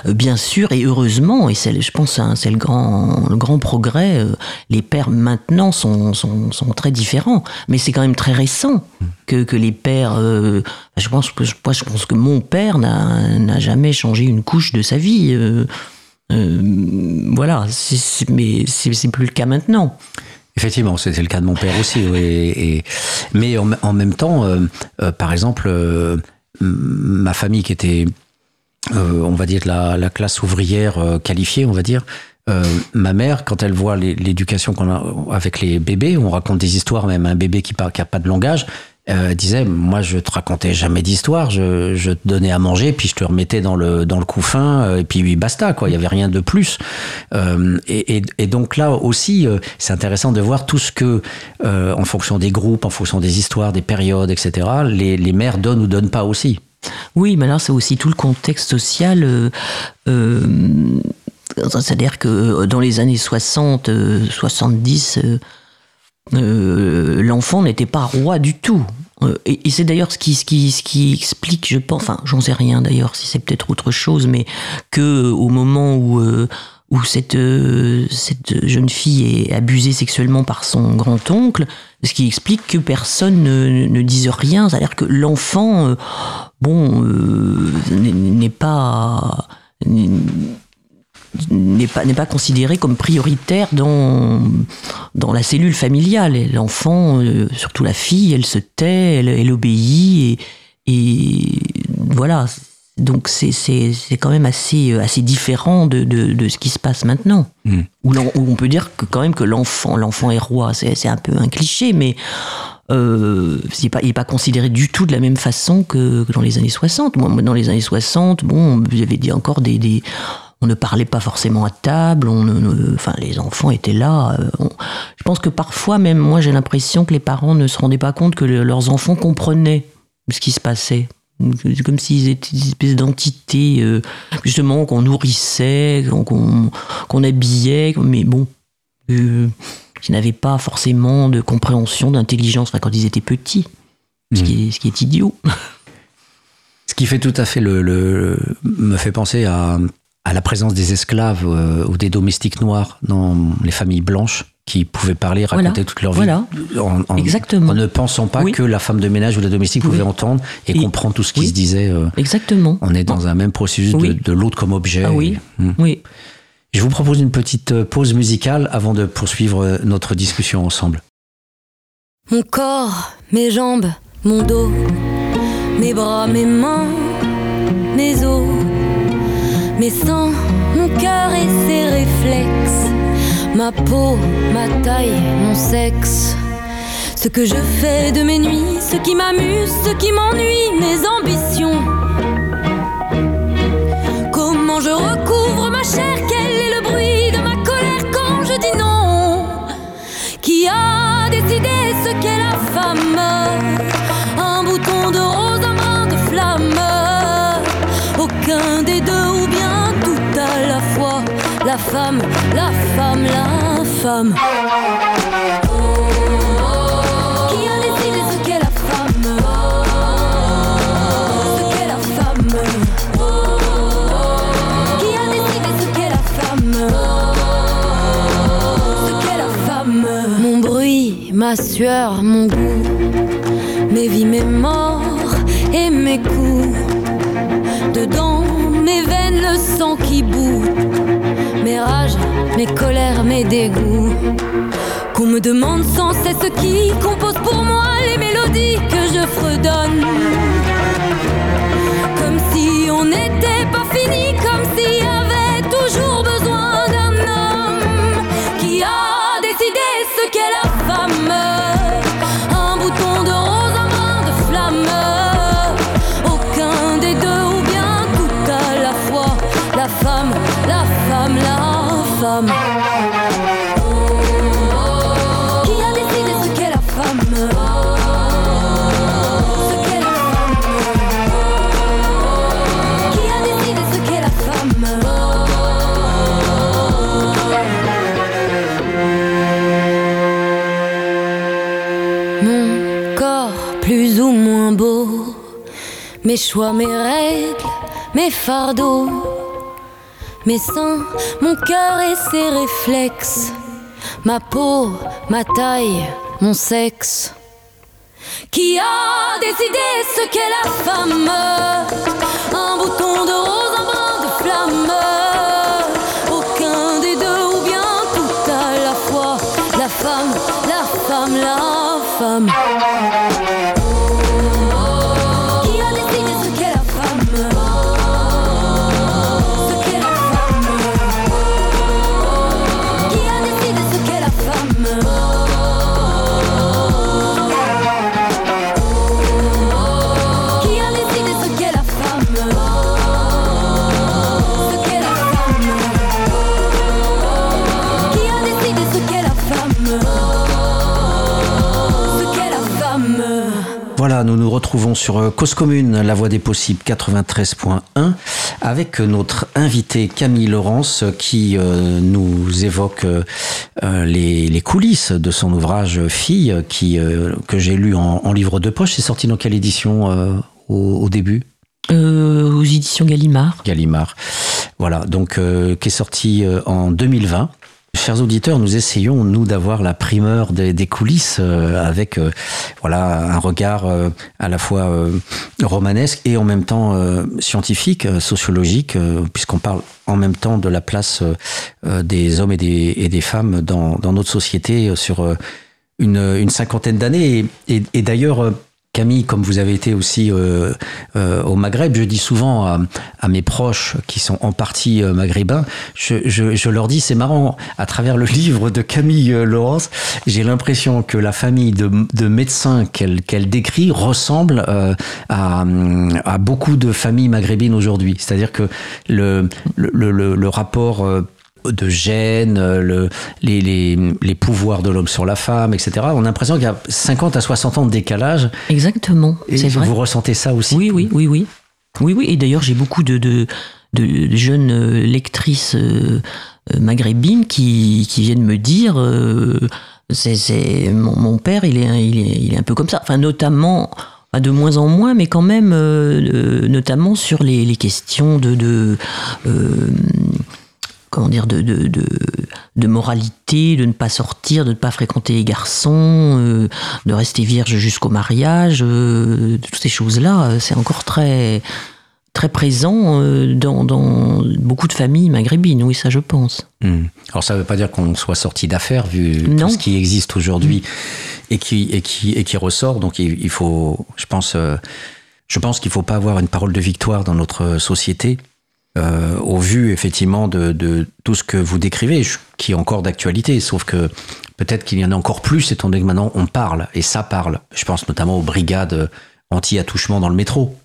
bien sûr et heureusement et je pense hein, c'est le grand le grand progrès les pères maintenant sont, sont, sont très différents. Mais c'est quand même très récent que, que les pères je pense que je pense que mon père n'a jamais changé une couche de sa vie euh, voilà, mais c'est plus le cas maintenant. Effectivement, c'était le cas de mon père aussi. Et, mais en, même temps, euh, euh, par exemple, ma famille qui était, on va dire, la, la classe ouvrière qualifiée, on va dire, ma mère, quand elle voit l'éducation qu'on a avec les bébés, on raconte des histoires, même un bébé qui n'a pas de langage, euh, disait moi je te racontais jamais d'histoire je, je, te donnais à manger puis je te remettais dans le dans le couffin euh, et puis basta quoi il y avait rien de plus. Euh, et, et, donc là aussi c'est intéressant de voir tout ce que en fonction des groupes en fonction des histoires des périodes etc les, les mères donnent ou donnent pas aussi. Oui mais là c'est aussi tout le contexte social c'est-à-dire que dans les années 60 70 euh, l'enfant n'était pas roi du tout. Euh, et, c'est d'ailleurs ce qui, explique, je pense, enfin, j'en sais rien d'ailleurs, si c'est peut-être autre chose, mais que au moment où, euh, cette jeune fille est abusée sexuellement par son grand-oncle, ce qui explique que personne ne, ne dise rien, c'est-à-dire que l'enfant, bon, n'est pas n'est pas, n'est pas considéré comme prioritaire dans, dans la cellule familiale. L'enfant, euh, surtout la fille, elle se tait, elle, elle obéit, et, et voilà. Donc c'est, c'est, c'est quand même assez, assez différent de, de, de ce qui se passe maintenant. Mm. Où, on peut dire que quand même que l'enfant, l'enfant est roi. C'est, c'est un peu un cliché, mais euh, il n'est pas, considéré du tout de la même façon que, que dans les années 60. Moi, dans les années 60, bon, vous avez dit encore des, des on ne parlait pas forcément à table, on enfin les enfants étaient là. Euh, je pense que parfois même moi j'ai l'impression que les parents ne se rendaient pas compte que leurs enfants comprenaient ce qui se passait. Comme s'ils étaient une espèce d'entité, euh, justement, qu'on nourrissait, qu'on habillait, mais bon, euh, ils n'avaient pas forcément de compréhension, d'intelligence quand ils étaient petits, ce, qui est, ce qui est idiot. Ce qui fait tout à fait le me fait penser à à la présence des esclaves euh, ou des domestiques noirs dans les familles blanches qui pouvaient parler, raconter toute leur vie. En, Exactement. En ne pensant pas que la femme de ménage ou la domestique pouvait entendre et, comprendre tout ce qui se disait. Euh, Exactement. On est dans un même processus de, l'autre comme objet. Ah oui. Hmm. oui. Je vous propose une petite euh, pause musicale avant de poursuivre notre discussion ensemble. Mon corps, mes jambes, mon dos, mes bras, mes mains, mes os mes sangs, mon cœur et ses réflexes, ma peau, ma taille, mon sexe. Ce que je fais de mes nuits, ce qui m'amuse, ce qui m'ennuie, mes ambitions. Comment je recouvre ma chair, quel est le bruit de ma colère quand je dis non? Qui a décidé La femme, la femme, la femme. Oh, qui a décidé ce qu'est la femme? Ce qu'est la femme? Oh, qui a décidé ce qu'est la femme? Ce qu'est la femme? Mon bruit, ma sueur, mon goût, mes vies, mes morts et mes coups. Dedans mes veines le sang qui bout mes rages, mes colères, mes dégoûts. Qu'on me demande sans cesse ce qui compose pour moi les mélodies que je fredonne. Comme si on n'était pas fini, comme s'il Mes choix, mes règles, mes fardeaux Mes seins, mon cœur et ses réflexes Ma peau, ma taille, mon sexe. Qui a décidé ce qu'est la femme? Un bouton de rose, un brin de flamme. Aucun des deux ou bien tout à la fois. La femme, la femme, la femme nous nous retrouvons sur euh, Cause Commune, la voix des possibles 93.1, avec notre invité Camille Laurence qui euh, nous évoque euh, euh, les, les coulisses de son ouvrage Fille, qui, euh, que j'ai lu en, en livre de poche. C'est sorti dans quelle édition euh, au, au début? Euh, aux éditions Gallimard. Gallimard. Voilà, donc euh, qui est sorti euh, en 2020. Chers auditeurs, nous essayons, nous, d'avoir la primeur des, coulisses euh, avec euh, voilà, un regard euh, à la fois romanesque et en même temps scientifique, sociologique, puisqu'on parle en même temps de la place des hommes et des, femmes dans, notre société sur une, cinquantaine d'années. Et, d'ailleurs, Camille, comme vous avez été aussi euh, euh, au Maghreb, je dis souvent à, mes proches qui sont en partie euh, maghrébins, je, leur dis, c'est marrant, à travers le *laughs* livre de Camille Laurence, j'ai l'impression que la famille de, de médecins qu'elle décrit ressemble à, beaucoup de familles maghrébines aujourd'hui. C'est-à-dire que le rapport... de gènes, euh, le, les, les, les pouvoirs de l'homme sur la femme, etc. On a l'impression qu'il y a 50 à 60 ans de décalage. Exactement, Et vrai. vous ressentez ça aussi Oui, oui, oui, oui. Oui, oui. Et d'ailleurs, j'ai beaucoup de, de, de jeunes euh, lectrices euh, maghrébines qui, qui viennent me dire euh, c'est, mon, mon père, il est, un- il, est, il est un peu comme ça. Enfin, notamment, de moins en moins, mais quand même, euh, notamment sur les, les questions de. de euh, comment dire, de, de, de, de moralité, de ne pas sortir, de ne pas fréquenter les garçons, euh, de rester vierge jusqu'au mariage, euh, toutes ces choses-là, euh, c'est encore très, très présent dans, dans beaucoup de familles maghrébines, oui, ça je pense. Hmm. Alors ça ne veut pas dire qu'on soit sorti d'affaires vu Non. tout ce qui existe aujourd'hui et qui et qui et qui ressort. Donc il, il faut, je pense, je pense qu'il faut pas avoir une parole de victoire dans notre société. Euh, au vu effectivement de, de tout ce que vous décrivez, qui est encore d'actualité, sauf que peut-être qu'il y en a encore plus étant donné que maintenant on parle et ça parle. Je pense notamment aux brigades anti-attouchement dans le métro.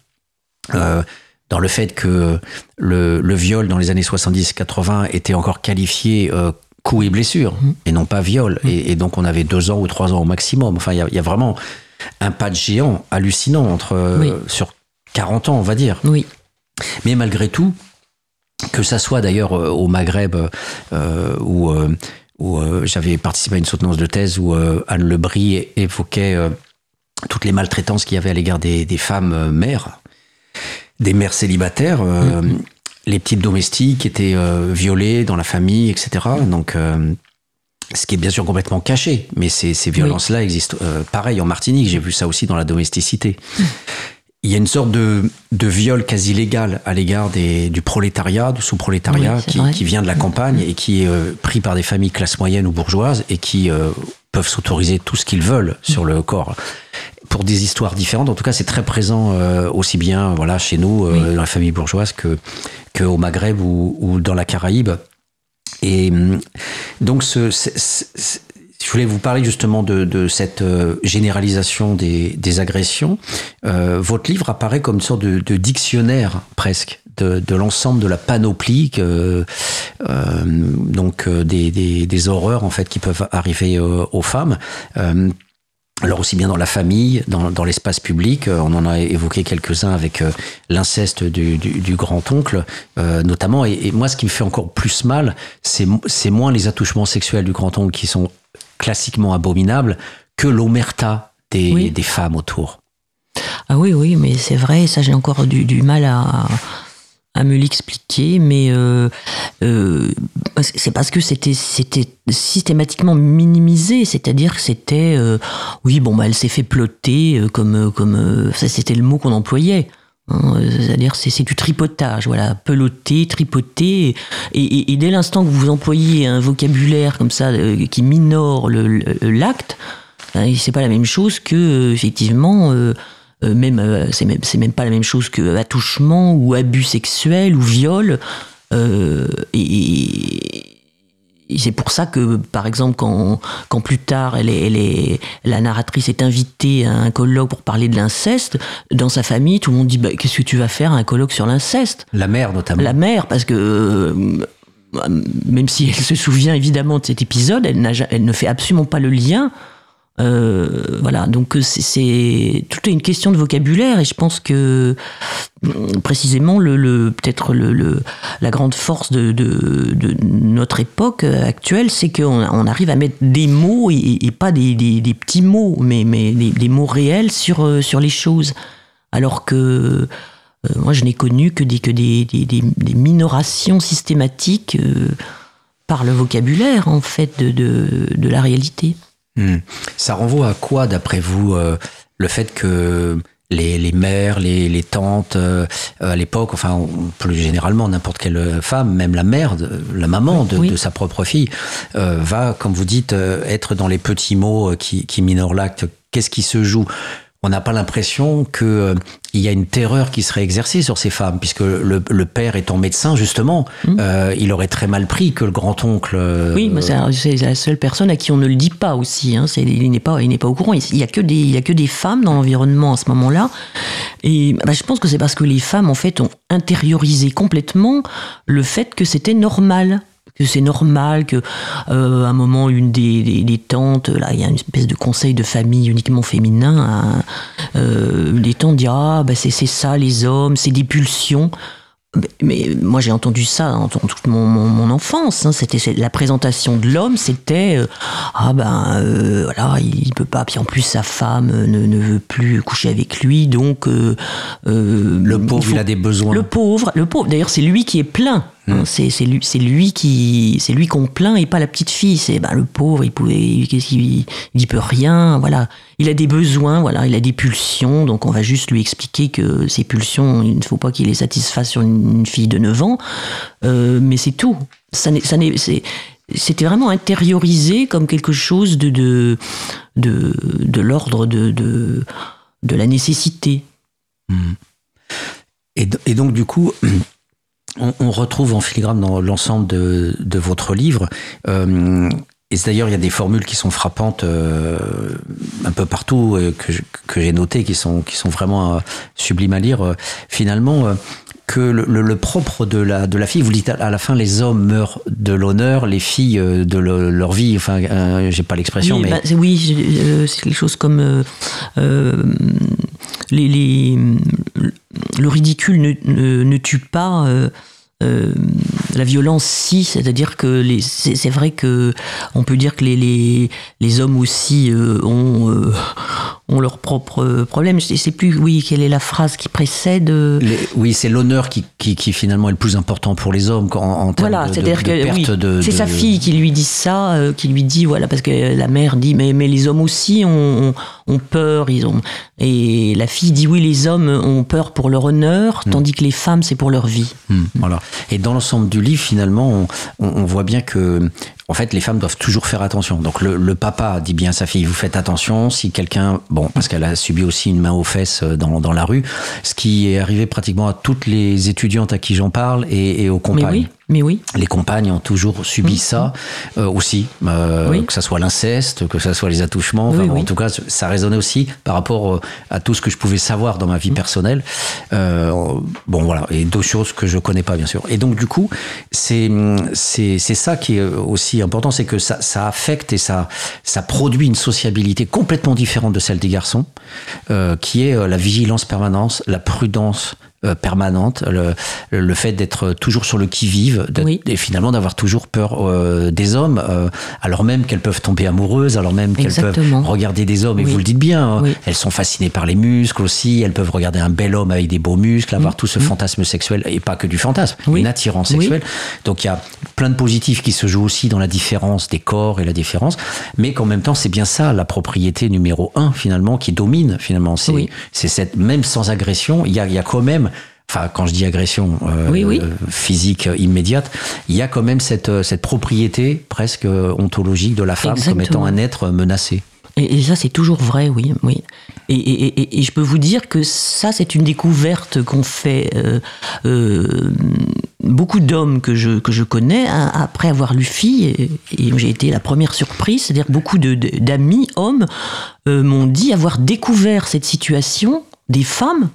Euh, dans le fait que le, le viol dans les années 70-80 était encore qualifié euh, coup et blessure et non pas viol. Et, et donc on avait deux ans ou trois ans au maximum. Enfin, il y a, il y a vraiment un pas de géant hallucinant entre euh, sur 40 ans, on va dire. Oui, Mais malgré tout, que ça soit d'ailleurs euh, au Maghreb euh, où, euh, où j'avais participé à une soutenance de thèse où Anne Lebris évoquait toutes les maltraitances qu'il y avait à l'égard des, des femmes mères, des mères célibataires, euh, les petites domestiques étaient violées dans la famille, etc. Donc, ce qui est bien sûr complètement caché, mais ces, ces violences-là existent. Euh, pareil en Martinique, j'ai vu ça aussi dans la domesticité. Il y a une sorte de, de viol quasi légal à l'égard du prolétariat, du sous-prolétariat, qui, qui, vient de la campagne et qui est euh, pris par des familles classe moyenne ou bourgeoises et qui euh, peuvent s'autoriser tout ce qu'ils veulent sur le corps. Pour des histoires différentes, en tout cas, c'est très présent aussi bien voilà, chez nous, dans la famille bourgeoise, que, que au Maghreb ou, ou dans la Caraïbe. Et hum, donc, ce, je voulais vous parler justement de, cette euh, généralisation des, agressions. Euh, votre livre apparaît comme une sorte de, dictionnaire presque de, l'ensemble de la panoplie euh, donc des, horreurs en fait qui peuvent arriver aux femmes. Alors aussi bien dans la famille, dans, l'espace public, euh, on en a évoqué quelques-uns avec euh, l'inceste du, grand-oncle euh, notamment. Et, moi, ce qui me fait encore plus mal, c'est moins les attouchements sexuels du grand-oncle qui sont classiquement abominables que l'omerta des, femmes autour. Ah oui, oui, mais c'est vrai, ça j'ai encore du mal à, à me l'expliquer, mais euh, euh, c'est parce que c'était c'était systématiquement minimisé, c'est-à-dire que c'était euh, oui bon bah elle s'est fait ploter comme comme ça c'était le mot qu'on employait. Hein, c'est-à-dire c'est du tripotage, voilà, peloter, tripoter, et, dès l'instant que vous employez un vocabulaire comme ça qui minore l'acte, hein, c'est pas la même chose que effectivement euh, même euh, c'est même c'est même pas la même chose que attouchement ou abus sexuel ou viol. Euh, c'est pour ça que, par exemple, quand, quand plus tard, elle est, elle est, la narratrice est invitée à un colloque pour parler de l'inceste, dans sa famille, tout le monde dit bah, Qu'est-ce que tu vas faire à un colloque sur l'inceste? La mère, notamment. La mère, parce que. même si elle se souvient évidemment de cet épisode, elle, elle ne fait absolument pas le lien euh, voilà, donc euh, c'est toute une question de vocabulaire et je pense que mm, précisément le, peut-être le, la grande force de, notre époque actuelle, c'est qu'on on arrive à mettre des mots et, pas des, petits mots, mais, des, mots réels sur, euh, sur les choses. Alors que moi je n'ai connu que des, que des, minorations systématiques par le vocabulaire en fait de, de la réalité. Hmm. Ça renvoie à quoi, d'après vous, euh, le fait que les, les mères, les, les tantes, euh, à l'époque, enfin, plus généralement, n'importe quelle femme, même la mère, la maman de, de sa propre fille, euh, va, comme vous dites, être dans les petits mots qui, qui minorent l'acte. Qu'est-ce qui se joue? On n'a pas l'impression qu'il euh, y a une terreur qui serait exercée sur ces femmes, puisque le, père étant médecin, justement, mmh. euh, il aurait très mal pris que le grand-oncle... Euh, oui, mais c'est la seule personne à qui on ne le dit pas aussi. Hein. il n'est pas, pas au courant. Il n'y a, que des, a que des femmes dans l'environnement à ce moment-là. Et bah, je pense que c'est parce que les femmes, en fait, ont intériorisé complètement le fait que c'était normal que c'est normal que euh, un moment une des, des, tantes là il y a une espèce de conseil de famille uniquement féminin hein, euh, les tantes disent ah bah c'est ça les hommes c'est des pulsions mais, moi j'ai entendu ça dans toute mon, mon, enfance. Hein. C'était la présentation de l'homme, c'était euh, ah ben euh, voilà il peut pas. Puis en plus sa femme ne, ne veut plus coucher avec lui, donc le pauvre il, a des besoins. Le pauvre, le pauvre. D'ailleurs c'est lui qui est plein. Hein. Hmm. c'est lui, qui, c'est lui qu'on plaint et pas la petite fille. C'est ben le pauvre, il pouvait, qu'est-ce qu'il, il peut rien. Voilà, il a des besoins, voilà, il a des pulsions. Donc on va juste lui expliquer que ces pulsions, il ne faut pas qu'il les satisfasse sur une fille de 9 ans, euh, mais c'est tout. Ça ça c'était vraiment intériorisé comme quelque chose de, de, de, l'ordre de, de, de, la nécessité. Hmm. Et, et, donc, du coup, on, retrouve en filigrane dans l'ensemble de, de, votre livre euh, et d'ailleurs, il y a des formules qui sont frappantes euh, un peu partout, que, que j'ai notées, qui sont, qui sont vraiment sublimes à lire. finalement, que le, propre de la, de la fille, vous dites à la fin, les hommes meurent de l'honneur, les filles euh, de leur vie. Enfin, euh, j'ai pas l'expression, oui, mais. Bah, oui, euh, c'est quelque chose comme. les, les, le ridicule ne, ne, tue pas. la violence, si, c'est-à-dire que c'est vrai que on peut dire que les, les, les hommes aussi ont, ont leurs propres problèmes. Je ne sais plus, oui, quelle est la phrase qui précède. Euh, oui, c'est l'honneur qui, qui, qui, finalement est le plus important pour les hommes en, en termes voilà, de, c'est-à-dire de, que perte oui, de. c'est de- sa fille qui lui dit ça, euh, qui lui dit voilà parce que la mère dit mais mais les hommes aussi ont, ont, peur, ils ont et la fille dit oui les hommes ont peur pour leur honneur, tandis que les femmes c'est pour leur vie. Hmm, voilà. Et dans l'ensemble du livre, finalement, on, on- on voit bien que, en fait, les femmes doivent toujours faire attention. Donc, le, le papa dit bien à sa fille, vous faites attention. Si quelqu'un, bon, parce qu'elle a subi aussi une main aux fesses euh, dans, dans la rue, ce qui est arrivé pratiquement à toutes les étudiantes à qui j'en parle et, et aux Mais compagnes. oui, mais oui. Les compagnes ont toujours subi ça euh, aussi, euh, Oui. que ça soit l'inceste, que ça soit les attouchements. Enfin, Oui, bon, oui. En tout cas, ça résonnait aussi par rapport euh, à tout ce que je pouvais savoir dans ma vie personnelle. Euh, bon, voilà, et d'autres choses que je connais pas, bien sûr. Et donc, du coup, c'est ça qui est aussi important, c'est que ça, ça affecte et ça ça produit une sociabilité complètement différente de celle des garçons, qui est la vigilance permanente, la prudence euh, permanente, le, le fait d'être toujours sur le qui-vive, Oui. et finalement d'avoir toujours peur euh, des hommes, euh, alors même qu'elles peuvent tomber amoureuses, alors même qu'elles peuvent regarder des hommes, et Oui. vous le dites bien, hein, Oui. elles sont fascinées par les muscles aussi, elles peuvent regarder un bel homme avec des beaux muscles, avoir tout ce fantasme sexuel, et pas que du fantasme, Mm. Oui. une attirance sexuelle. Donc il y a plein de positifs qui se jouent aussi dans la différence des corps et la différence, mais qu'en même temps c'est bien ça la propriété numéro un finalement qui domine finalement. C'est cette même sans agression, il y a, il y a quand même Enfin, quand je dis agression euh, Oui, oui. physique immédiate, il y a quand même cette, euh, cette propriété presque euh, ontologique de la femme comme étant un être menacé. Et, et ça, c'est toujours vrai, oui. oui. Et, et- et- et je peux vous dire que ça, c'est une découverte qu'ont fait euh, euh, beaucoup d'hommes que je, que je connais hein, après avoir lu Fille. Et, et j'ai été la première surprise. C'est-à-dire que beaucoup de- de- d'amis hommes euh, m'ont dit avoir découvert cette situation des femmes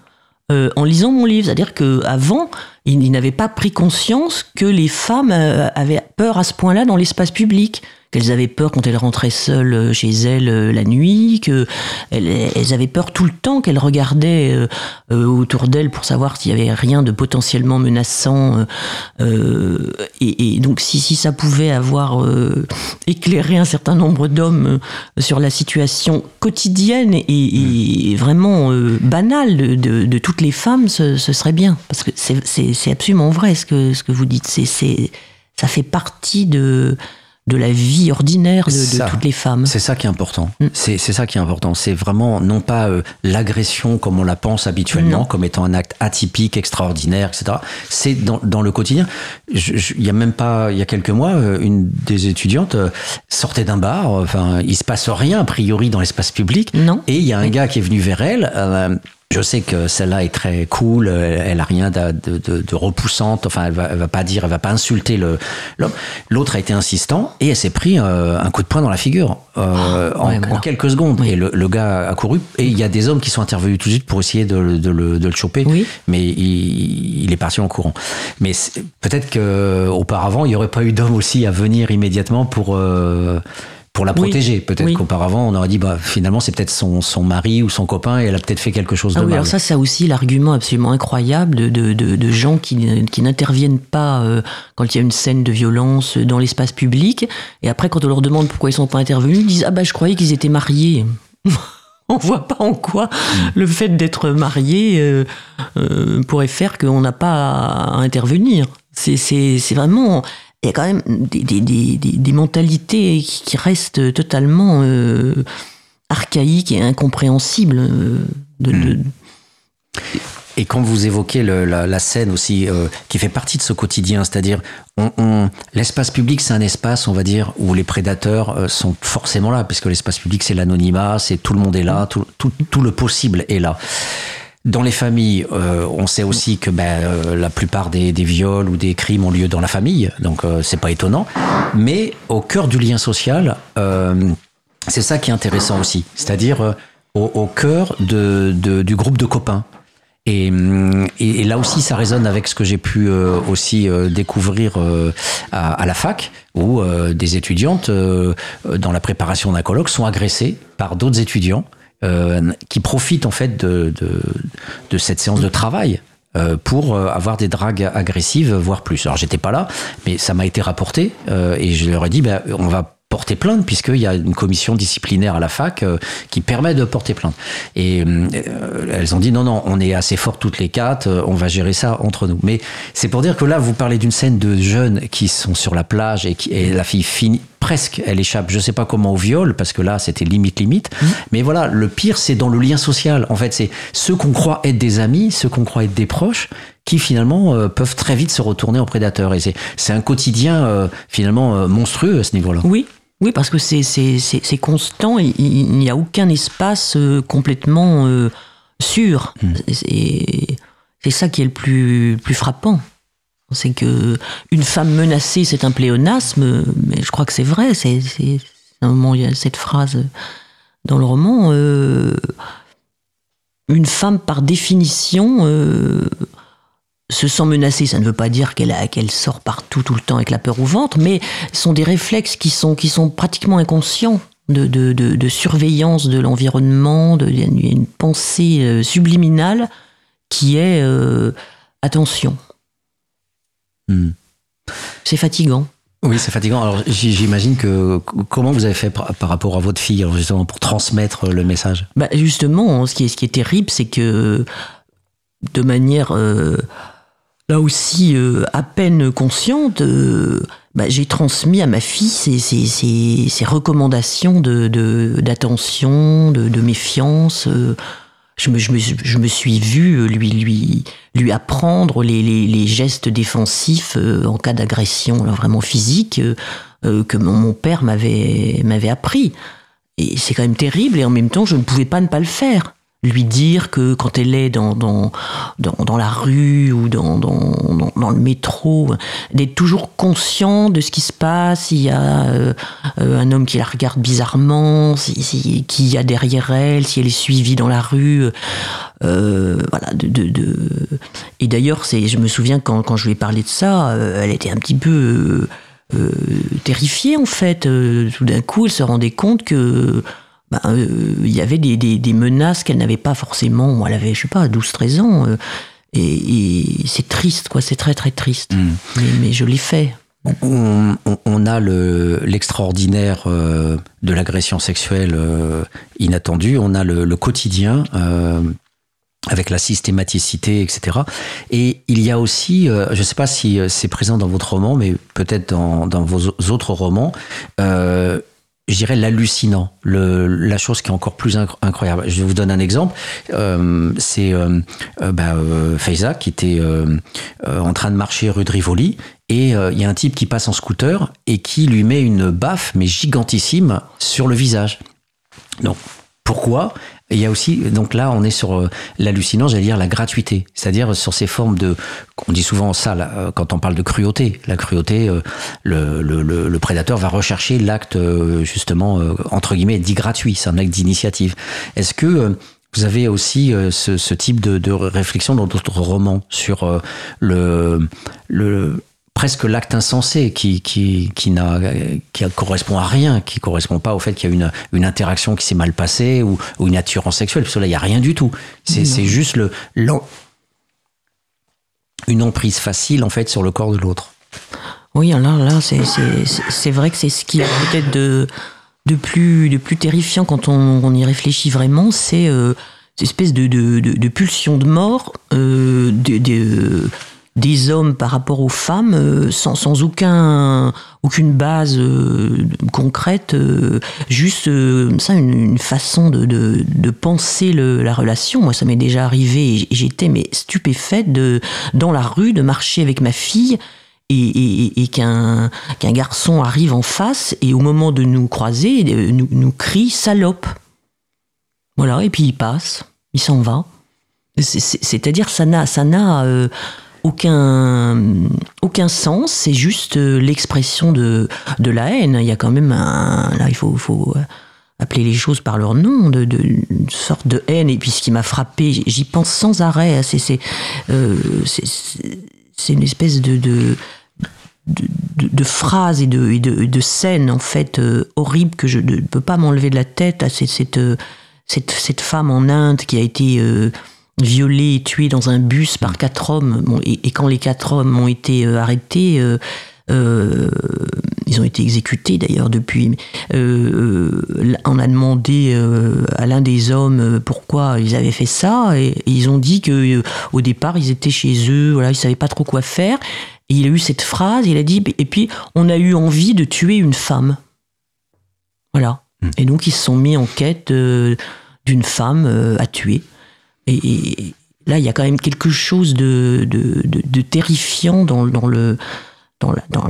euh, en lisant mon livre. C'est-à-dire qu'avant, ils, n'avaient pas pris conscience que les femmes euh, avaient peur à ce point-là dans l'espace public. Qu'elles avaient peur quand elles rentraient seules euh, chez elles euh, la nuit, qu'elles elles avaient peur tout le temps qu'elles regardaient euh, autour d'elles pour savoir s'il y avait rien de potentiellement menaçant. et, et donc, si, si ça pouvait avoir éclairé un certain nombre d'hommes sur la situation quotidienne et, et vraiment banale de, de- de toutes les femmes, ce, ce serait bien. Parce que c'est- absolument vrai ce que, ce que vous dites. C'est- ça fait partie de, de la vie ordinaire de, toutes les femmes. C'est ça qui est important. Mm. C'est ça qui est important. C'est vraiment non pas euh, l'agression comme on la pense habituellement, Non. comme étant un acte atypique, extraordinaire, etc. C'est dans, dans le quotidien. Il y a même pas, il y a quelques mois, euh, une des étudiantes euh, sortait d'un bar. Enfin, il se passe rien a priori dans l'espace public. Non. Et il y a un Oui. gars qui est venu vers elle. euh, je sais que celle-là est très cool, elle a rien de, de, repoussante, enfin elle va, elle va pas dire, elle va pas insulter l'homme. L'autre a été insistant et elle s'est pris euh, un coup de poing dans la figure euh, Ah, en, ouais, voilà. en quelques secondes. Oui. Et le, le gars a couru et il y a des hommes qui sont intervenus tout de suite pour essayer de, le- de le, de le choper, Oui. mais il, il est parti en courant. Mais peut-être que auparavant il y aurait pas eu d'homme aussi à venir immédiatement pour euh, pour la Oui. protéger. Peut-être Oui. qu'auparavant, on aurait dit, bah, finalement, c'est peut-être son, son mari ou son copain et elle a peut-être fait quelque chose de Ah oui, mal. alors ça, c'est aussi l'argument absolument incroyable de, de, de, de gens qui, ne- qui n'interviennent pas euh, quand il y a une scène de violence dans l'espace public. Et après, quand on leur demande pourquoi ils sont pas intervenus, ils disent Ah bah je croyais qu'ils étaient mariés. *laughs* on voit pas en quoi le fait d'être marié euh, euh, pourrait faire qu'on n'a pas à intervenir. C'est vraiment. Il y a quand même des, des, des, des- mentalités qui, qui restent totalement euh, archaïques et incompréhensibles. euh, de- de, Et quand vous évoquez le- la, la scène aussi, euh, qui fait partie de ce quotidien, c'est-à-dire, on, on- l'espace public, c'est un espace, on va dire, où les prédateurs sont forcément là, puisque l'espace public, c'est l'anonymat, c'est tout le monde est là, tout, tout, tout le possible est là. Dans les familles, euh, on sait aussi que ben, euh, la plupart des, viols ou des crimes ont lieu dans la famille, donc euh, c'est pas étonnant. Mais au cœur du lien social, euh, c'est ça qui est intéressant aussi, c'est-à-dire au, cœur du groupe de copains. Et, hum, et, là aussi, ça résonne avec ce que j'ai pu aussi découvrir à, la fac, où des étudiantes, dans la préparation d'un colloque, sont agressées par d'autres étudiants euh, qui profitent en fait de, de, de cette séance de travail euh, pour euh, avoir des dragues agressives, voire plus. Alors j'étais pas là, mais ça m'a été rapporté euh, et je leur ai dit, ben, on va porter plainte puisqu'il y a une commission disciplinaire à la fac euh, qui permet de porter plainte. Et euh, elles ont dit non, non, on est assez fort toutes les quatre, euh, on va gérer ça entre nous. Mais c'est pour dire que là, vous parlez d'une scène de jeunes qui sont sur la plage et, qui, et la fille finit presque, elle échappe, je sais pas comment au viol parce que là, c'était limite limite. Mmh. Mais voilà, le pire, c'est dans le lien social. En fait, c'est ceux qu'on croit être des amis, ceux qu'on croit être des proches, qui finalement peuvent très vite se retourner en prédateurs. Et c'est un quotidien finalement monstrueux à ce niveau-là. Oui, oui, parce que c'est constant, il n'y a aucun espace euh, complètement euh, sûr. Hmm. C'est ça qui est le plus, plus frappant. C'est que une femme menacée, c'est un pléonasme, mais je crois que c'est vrai. C'est un moment, il y a cette phrase dans le roman. Euh, une femme, par définition, se sent menacée, ça ne veut pas dire qu'elle sort partout tout le temps avec la peur au ventre, mais ce sont des réflexes qui sont, qui sont pratiquement inconscients de, de, de, surveillance de l'environnement, de, une pensée euh, subliminale qui est euh, attention. Hmm. C'est fatigant. Oui, c'est fatigant. Alors j'imagine que comment vous avez fait par, rapport à votre fille, justement pour transmettre le message? Bah Justement, ce qui est, ce qui est terrible, c'est que de manière euh, là aussi euh, à peine consciente, euh, bah, j'ai transmis à ma fille ces, recommandations d'attention, de, de, méfiance. Euh. Je me, je, me, je me, suis vu lui, lui, lui apprendre les, les, les gestes défensifs en cas d'agression vraiment physique que mon, mon père m'avait appris. Et c'est quand même terrible et en même temps je ne pouvais pas ne pas le faire lui dire que quand elle est dans, dans, dans, la rue ou dans, dans, dans le métro, d'être toujours conscient de ce qui se passe, s'il y a euh, un homme qui la regarde bizarrement, si, qui y a derrière elle, si elle est suivie dans la rue. Euh, voilà, de, de, Et d'ailleurs, je me souviens quand, quand je lui ai parlé de ça, euh, elle était un petit peu terrifiée en fait. tout d'un coup, elle se rendait compte que bah, euh, il y avait des, des, menaces qu'elle n'avait pas forcément. Elle avait, je sais pas, 12-13 ans. Euh, et, c'est triste, quoi. C'est très, très triste. Mm. Mais, je l'ai fait. On, on, a l'extraordinaire euh, de l'agression sexuelle inattendue. On a le, quotidien. avec la systématicité, etc. Et il y a aussi, je ne sais pas si c'est présent dans votre roman, mais peut-être dans, dans, vos autres romans, je dirais l'hallucinant, la chose qui est encore plus incroyable. Je vous donne un exemple. Euh, c'est euh, euh bah, euh, Faiza qui était en train de marcher rue de Rivoli et il y a un type qui passe en scooter et qui lui met une baffe mais gigantissime sur le visage. Donc pourquoi il y a aussi, donc là, on est sur euh, l'hallucinant, j'allais dire la gratuité, c'est-à-dire sur ces formes de, on dit souvent ça euh, quand on parle de cruauté. La cruauté, euh, le, le, le, prédateur va rechercher l'acte justement entre guillemets dit gratuit, c'est un acte d'initiative. Est-ce que vous avez aussi ce, ce type de, de, réflexion dans d'autres romans sur le, le presque l'acte insensé qui, qui, qui, n'a, qui correspond à rien, qui correspond pas au fait qu'il y a une, une interaction qui s'est mal passée ou, ou une attirance sexuelle, parce que là, il n'y a rien du tout. C'est, c'est juste le, une emprise facile, en fait, sur le corps de l'autre. Oui, alors là, c'est, c'est, c'est vrai que c'est ce qui est peut-être de, de, plus, de plus terrifiant quand on, on y réfléchit vraiment, c'est euh, cette espèce de, de, de, pulsion de mort, euh, de des hommes par rapport aux femmes euh, sans, sans aucun, aucune base euh, concrète, euh, juste ça, une, façon de, de, penser le, la relation. Moi, ça m'est déjà arrivé et j'étais mais stupéfaite de, dans la rue de marcher avec ma fille et, et, et qu'un qu'un garçon arrive en face et au moment de nous croiser, nous, nous crie salope. Voilà, et puis il passe, il s'en va. C'est-à-dire, ça n'a, ça n'a aucun, aucun sens, c'est juste euh, l'expression de, de la haine. Il y a quand même un. Là, il faut, euh, appeler les choses par leur nom, de, de une sorte de haine. Et puis ce qui m'a frappé, j'y pense sans arrêt, c'est c'est euh, une espèce de, de de, phrases et de, de, de scènes en fait horribles que je ne peux pas m'enlever de la tête. C'est cette, cette, cette, femme en Inde qui a été violée et tuée dans un bus par quatre hommes. et, quand les quatre hommes ont été euh, arrêtés, euh, ils ont été exécutés d'ailleurs depuis. on a demandé à l'un des hommes pourquoi ils avaient fait ça et, ils ont dit que au départ ils étaient chez eux, voilà, ils savaient pas trop quoi faire. Et il a eu cette phrase, il a dit et puis on a eu envie de tuer une femme. Voilà. Hmm. Et donc ils se sont mis en quête d'une femme à tuer. Et, là, il y a quand même quelque chose de, de, terrifiant dans, le, dans, dans,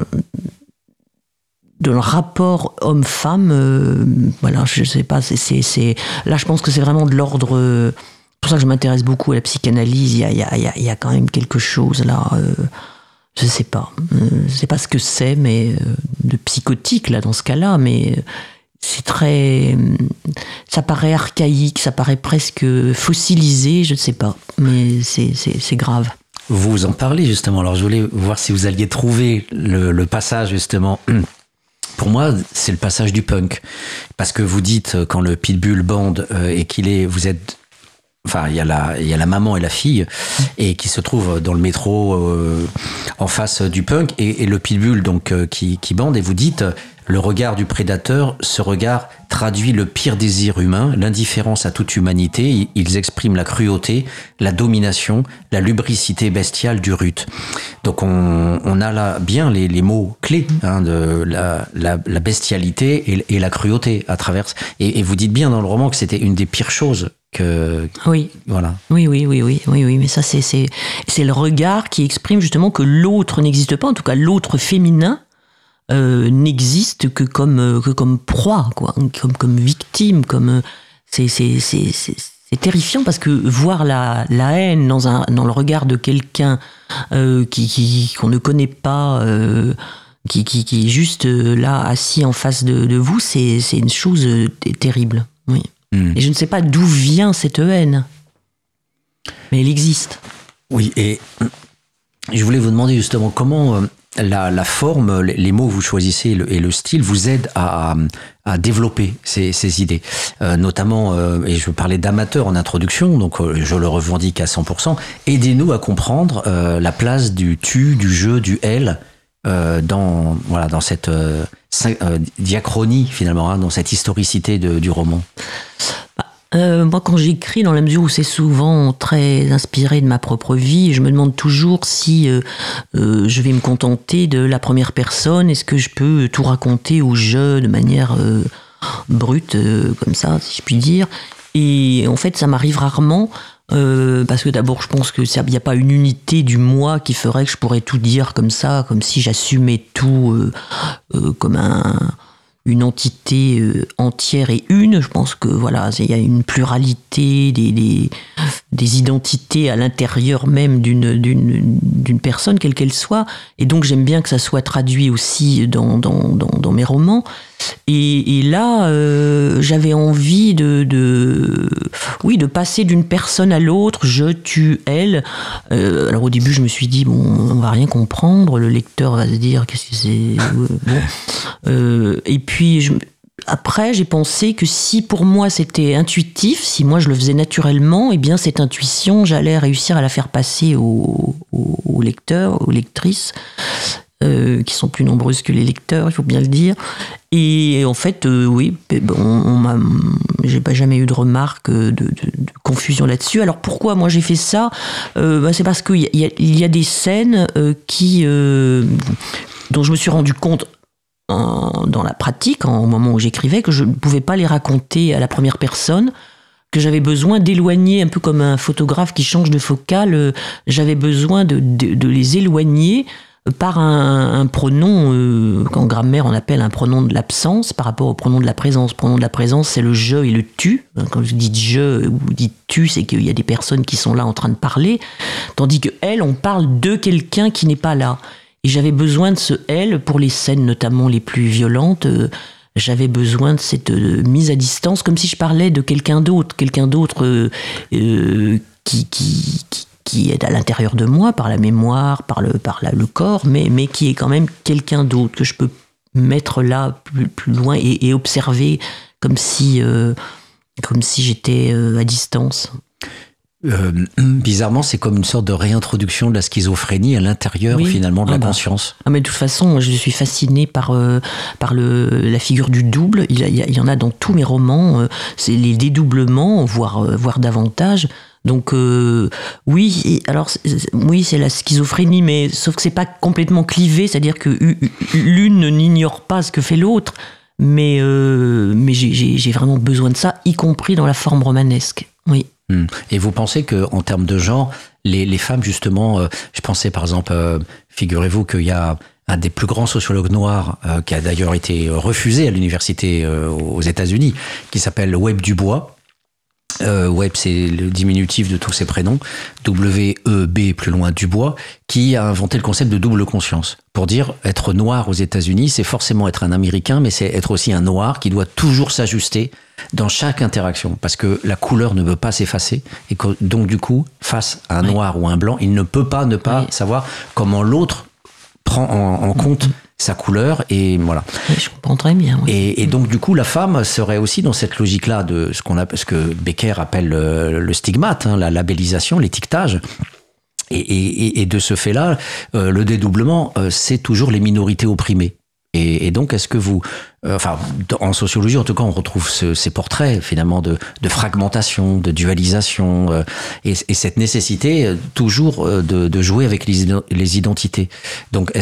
le rapport homme-femme. Euh, voilà, je sais pas. C'est, là, je pense que c'est vraiment de l'ordre. Euh, pour ça que je m'intéresse beaucoup à la psychanalyse. Il y a, y, a, y a, quand même quelque chose là. Euh, je sais pas. je sais pas ce que c'est, mais de psychotique là dans ce cas-là. Mais c'est très. Ça paraît archaïque, ça paraît presque fossilisé, je ne sais pas, mais c'est grave. Vous en parlez justement, alors je voulais voir si vous alliez trouver le, passage justement. *clears throat* Pour moi, c'est le passage du punk. Parce que vous dites, quand le pitbull bande euh, et qu'il est. Vous êtes enfin il y a la il y a la maman et la fille et qui se trouvent dans le métro euh, en face du punk et, le pitbull donc euh, qui qui bande et vous dites le regard du prédateur, ce regard traduit le pire désir humain, l'indifférence à toute humanité. Ils expriment la cruauté, la domination, la lubricité bestiale du rut. Donc on, a là bien les, mots clés hein, de la, bestialité et, la cruauté à travers. Et, vous dites bien dans le roman que c'était une des pires choses que, oui. Voilà. Oui, oui, oui, oui, oui, oui. Mais ça, c'est, c'est le regard qui exprime justement que l'autre n'existe pas, en tout cas l'autre féminin euh, n'existe que comme euh, que comme proie, quoi, comme comme victime, comme euh, c'est c'est c'est c'est terrifiant parce que voir la, la haine dans un dans le regard de quelqu'un qui qu'on ne connaît pas. qui, qui, qui, est juste là assis en face de, de vous, c'est une chose terrible. Oui. Hmm. Et je ne sais pas d'où vient cette haine, mais elle existe. Oui, et je voulais vous demander justement comment la, forme, les mots que vous choisissez et le, style vous aident à, développer ces, idées. Euh, notamment, euh, et je parlais d'amateur en introduction, donc euh, je le revendique à 100%, aidez-nous à comprendre la place du tu, du je, du elle dans, voilà, dans cette diachronie finalement, hein, dans cette historicité du roman. Euh, moi, quand j'écris, dans la mesure où c'est souvent très inspiré de ma propre vie, je me demande toujours si euh, euh, je vais me contenter de la première personne. Est-ce que je peux tout raconter au jeu de manière brute, comme ça, si je puis dire? Et en fait, ça m'arrive rarement. parce que d'abord, je pense qu'il n'y a pas une unité du moi qui ferait que je pourrais tout dire comme ça, comme si j'assumais tout comme un, une entité euh, entière et une. Je pense que voilà, il y a une pluralité des, identités à l'intérieur même d'une, personne, quelle qu'elle soit. Et donc j'aime bien que ça soit traduit aussi dans, mes romans. Et, là, euh, j'avais envie de, oui, de passer d'une personne à l'autre, je, tu, elle. Euh, alors au début, je me suis dit, bon, on va rien comprendre, le lecteur va se dire, qu'est-ce que c'est? bon. et puis, après, j'ai pensé que si pour moi c'était intuitif, si moi je le faisais naturellement, eh bien cette intuition, j'allais réussir à la faire passer aux, lecteurs, aux lectrices, euh, qui sont plus nombreuses que les lecteurs, il faut bien le dire. Et en fait, euh, oui, on, j'ai pas jamais eu de remarque de, confusion là-dessus. Alors pourquoi moi j'ai fait ça? Euh, bah, C'est parce qu'il y, a des scènes qui dont je me suis rendu compte dans la pratique, au moment où j'écrivais, que je ne pouvais pas les raconter à la première personne, que j'avais besoin d'éloigner, un peu comme un photographe qui change de focale, euh, j'avais besoin de, les éloigner par un, pronom euh, qu'en grammaire on appelle un pronom de l'absence par rapport au pronom de la présence. Le pronom de la présence, c'est le je et le tu. Quand je dis je ou dis tu, c'est qu'il y a des personnes qui sont là en train de parler, tandis que elle, on parle de quelqu'un qui n'est pas là. Et j'avais besoin de ce elle pour les scènes notamment les plus violentes. Euh, j'avais besoin de cette euh, mise à distance, comme si je parlais de quelqu'un d'autre, quelqu'un d'autre qui, qui, qui, est à l'intérieur de moi, par la mémoire, par le, par le corps, mais, mais qui est quand même quelqu'un d'autre, que je peux mettre là plus, plus loin et, observer comme si, comme si j'étais à distance. euh, *clears throat* bizarrement, c'est comme une sorte de réintroduction de la schizophrénie à l'intérieur finalement de la ah bah. conscience. Ah mais de toute façon, je suis fascinée par euh, par le la figure du double. Il, y, en a dans tous mes romans. Euh, c'est les dédoublements, voire voire davantage. Donc oui, alors oui, c'est la schizophrénie, mais sauf que c'est pas complètement clivé, c'est-à-dire que l'une n'ignore pas ce que fait l'autre. Mais mais j'ai vraiment besoin de ça, y compris dans la forme romanesque. Oui. Hmm. Et vous pensez que en termes de genre, les, femmes justement, euh, je pensais par exemple, euh, figurez-vous qu'il y a un des plus grands sociologues noirs euh, qui a d'ailleurs été refusé à l'université aux États-Unis, qui s'appelle Webb Dubois. Euh, Webb, c'est le diminutif de tous ces prénoms. W-E-B, plus loin, Dubois, qui a inventé le concept de double conscience. Pour dire, être noir aux États-Unis, c'est forcément être un Américain, mais c'est être aussi un noir qui doit toujours s'ajuster dans chaque interaction. Parce que la couleur ne peut pas s'effacer. Et donc, du coup, face à un noir ou un blanc, il ne peut pas ne pas savoir comment l'autre prend en, compte sa couleur et voilà. je comprends très bien. Et, donc du coup, la femme serait aussi dans cette logique-là de ce qu'on ce que Becker appelle le, stigmate, hein, la labellisation, l'étiquetage. Et, de ce fait-là, euh, le dédoublement, euh, c'est toujours les minorités opprimées. Et, donc, est-ce que vous, euh, enfin, en sociologie, en tout cas, on retrouve ces portraits finalement de, fragmentation, de dualisation, et, cette nécessité toujours de, jouer avec les, identités. Donc,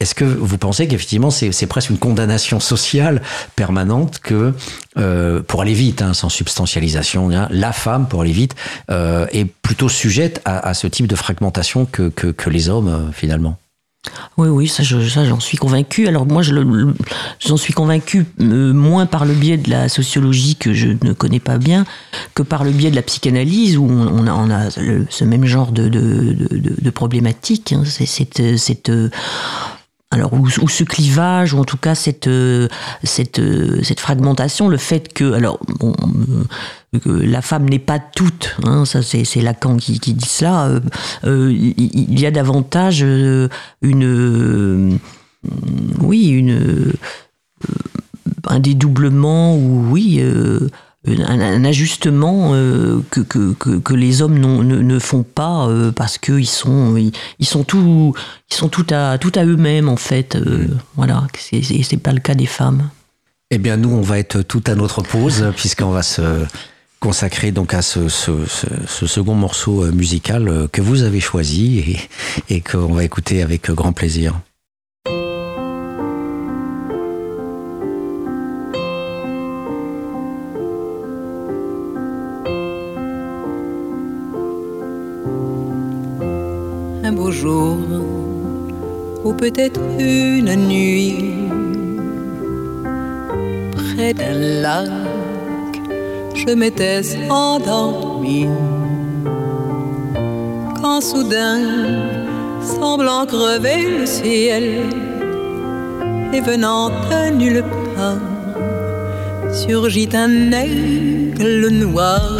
est-ce que vous pensez qu'effectivement c'est presque une condamnation sociale permanente que, euh, pour aller vite, hein, sans substantialisation, hein, la femme, pour aller vite, euh, est plutôt sujette à, ce type de fragmentation que, les hommes euh, finalement? Oui, oui, ça, j'en suis convaincu. Alors moi, j'en suis convaincu moins par le biais de la sociologie que je ne connais pas bien que par le biais de la psychanalyse où on a, ce même genre de, de, problématique. Hein. C'est cette, cette alors ou, ce clivage ou en tout cas cette euh, cette euh, cette fragmentation le fait que alors euh, la femme n'est pas toute hein, ça c'est c'est Lacan qui, qui dit cela il y a davantage une oui une un dédoublement ou oui un, ajustement euh, que, que, que, les hommes ne, ne, font pas euh, parce qu'ils sont, ils, sont tout, ils sont tout à, tout à eux-mêmes en fait. Euh, mm. Voilà, c'est, c'est pas le cas des femmes. Eh bien, nous, on va être tout à notre pause *laughs* puisqu'on va se consacrer donc à ce, ce, ce, second morceau musical que vous avez choisi et, et qu'on va écouter avec grand plaisir. Peut-être une nuit près d'un lac, je m'étais endormi quand soudain, semblant crever le ciel et venant de nulle part, surgit un aigle noir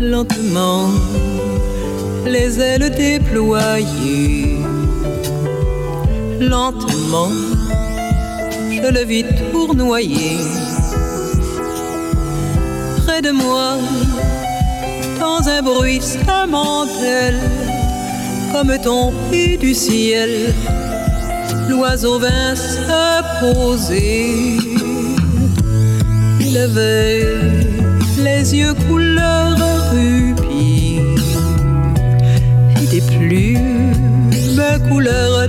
lentement les ailes déployées. Lentement, je le vis tournoyer. Près de moi, dans un bruit bruissement comme tombé du ciel, l'oiseau vint se poser. Il avait les yeux couleur plumes couleur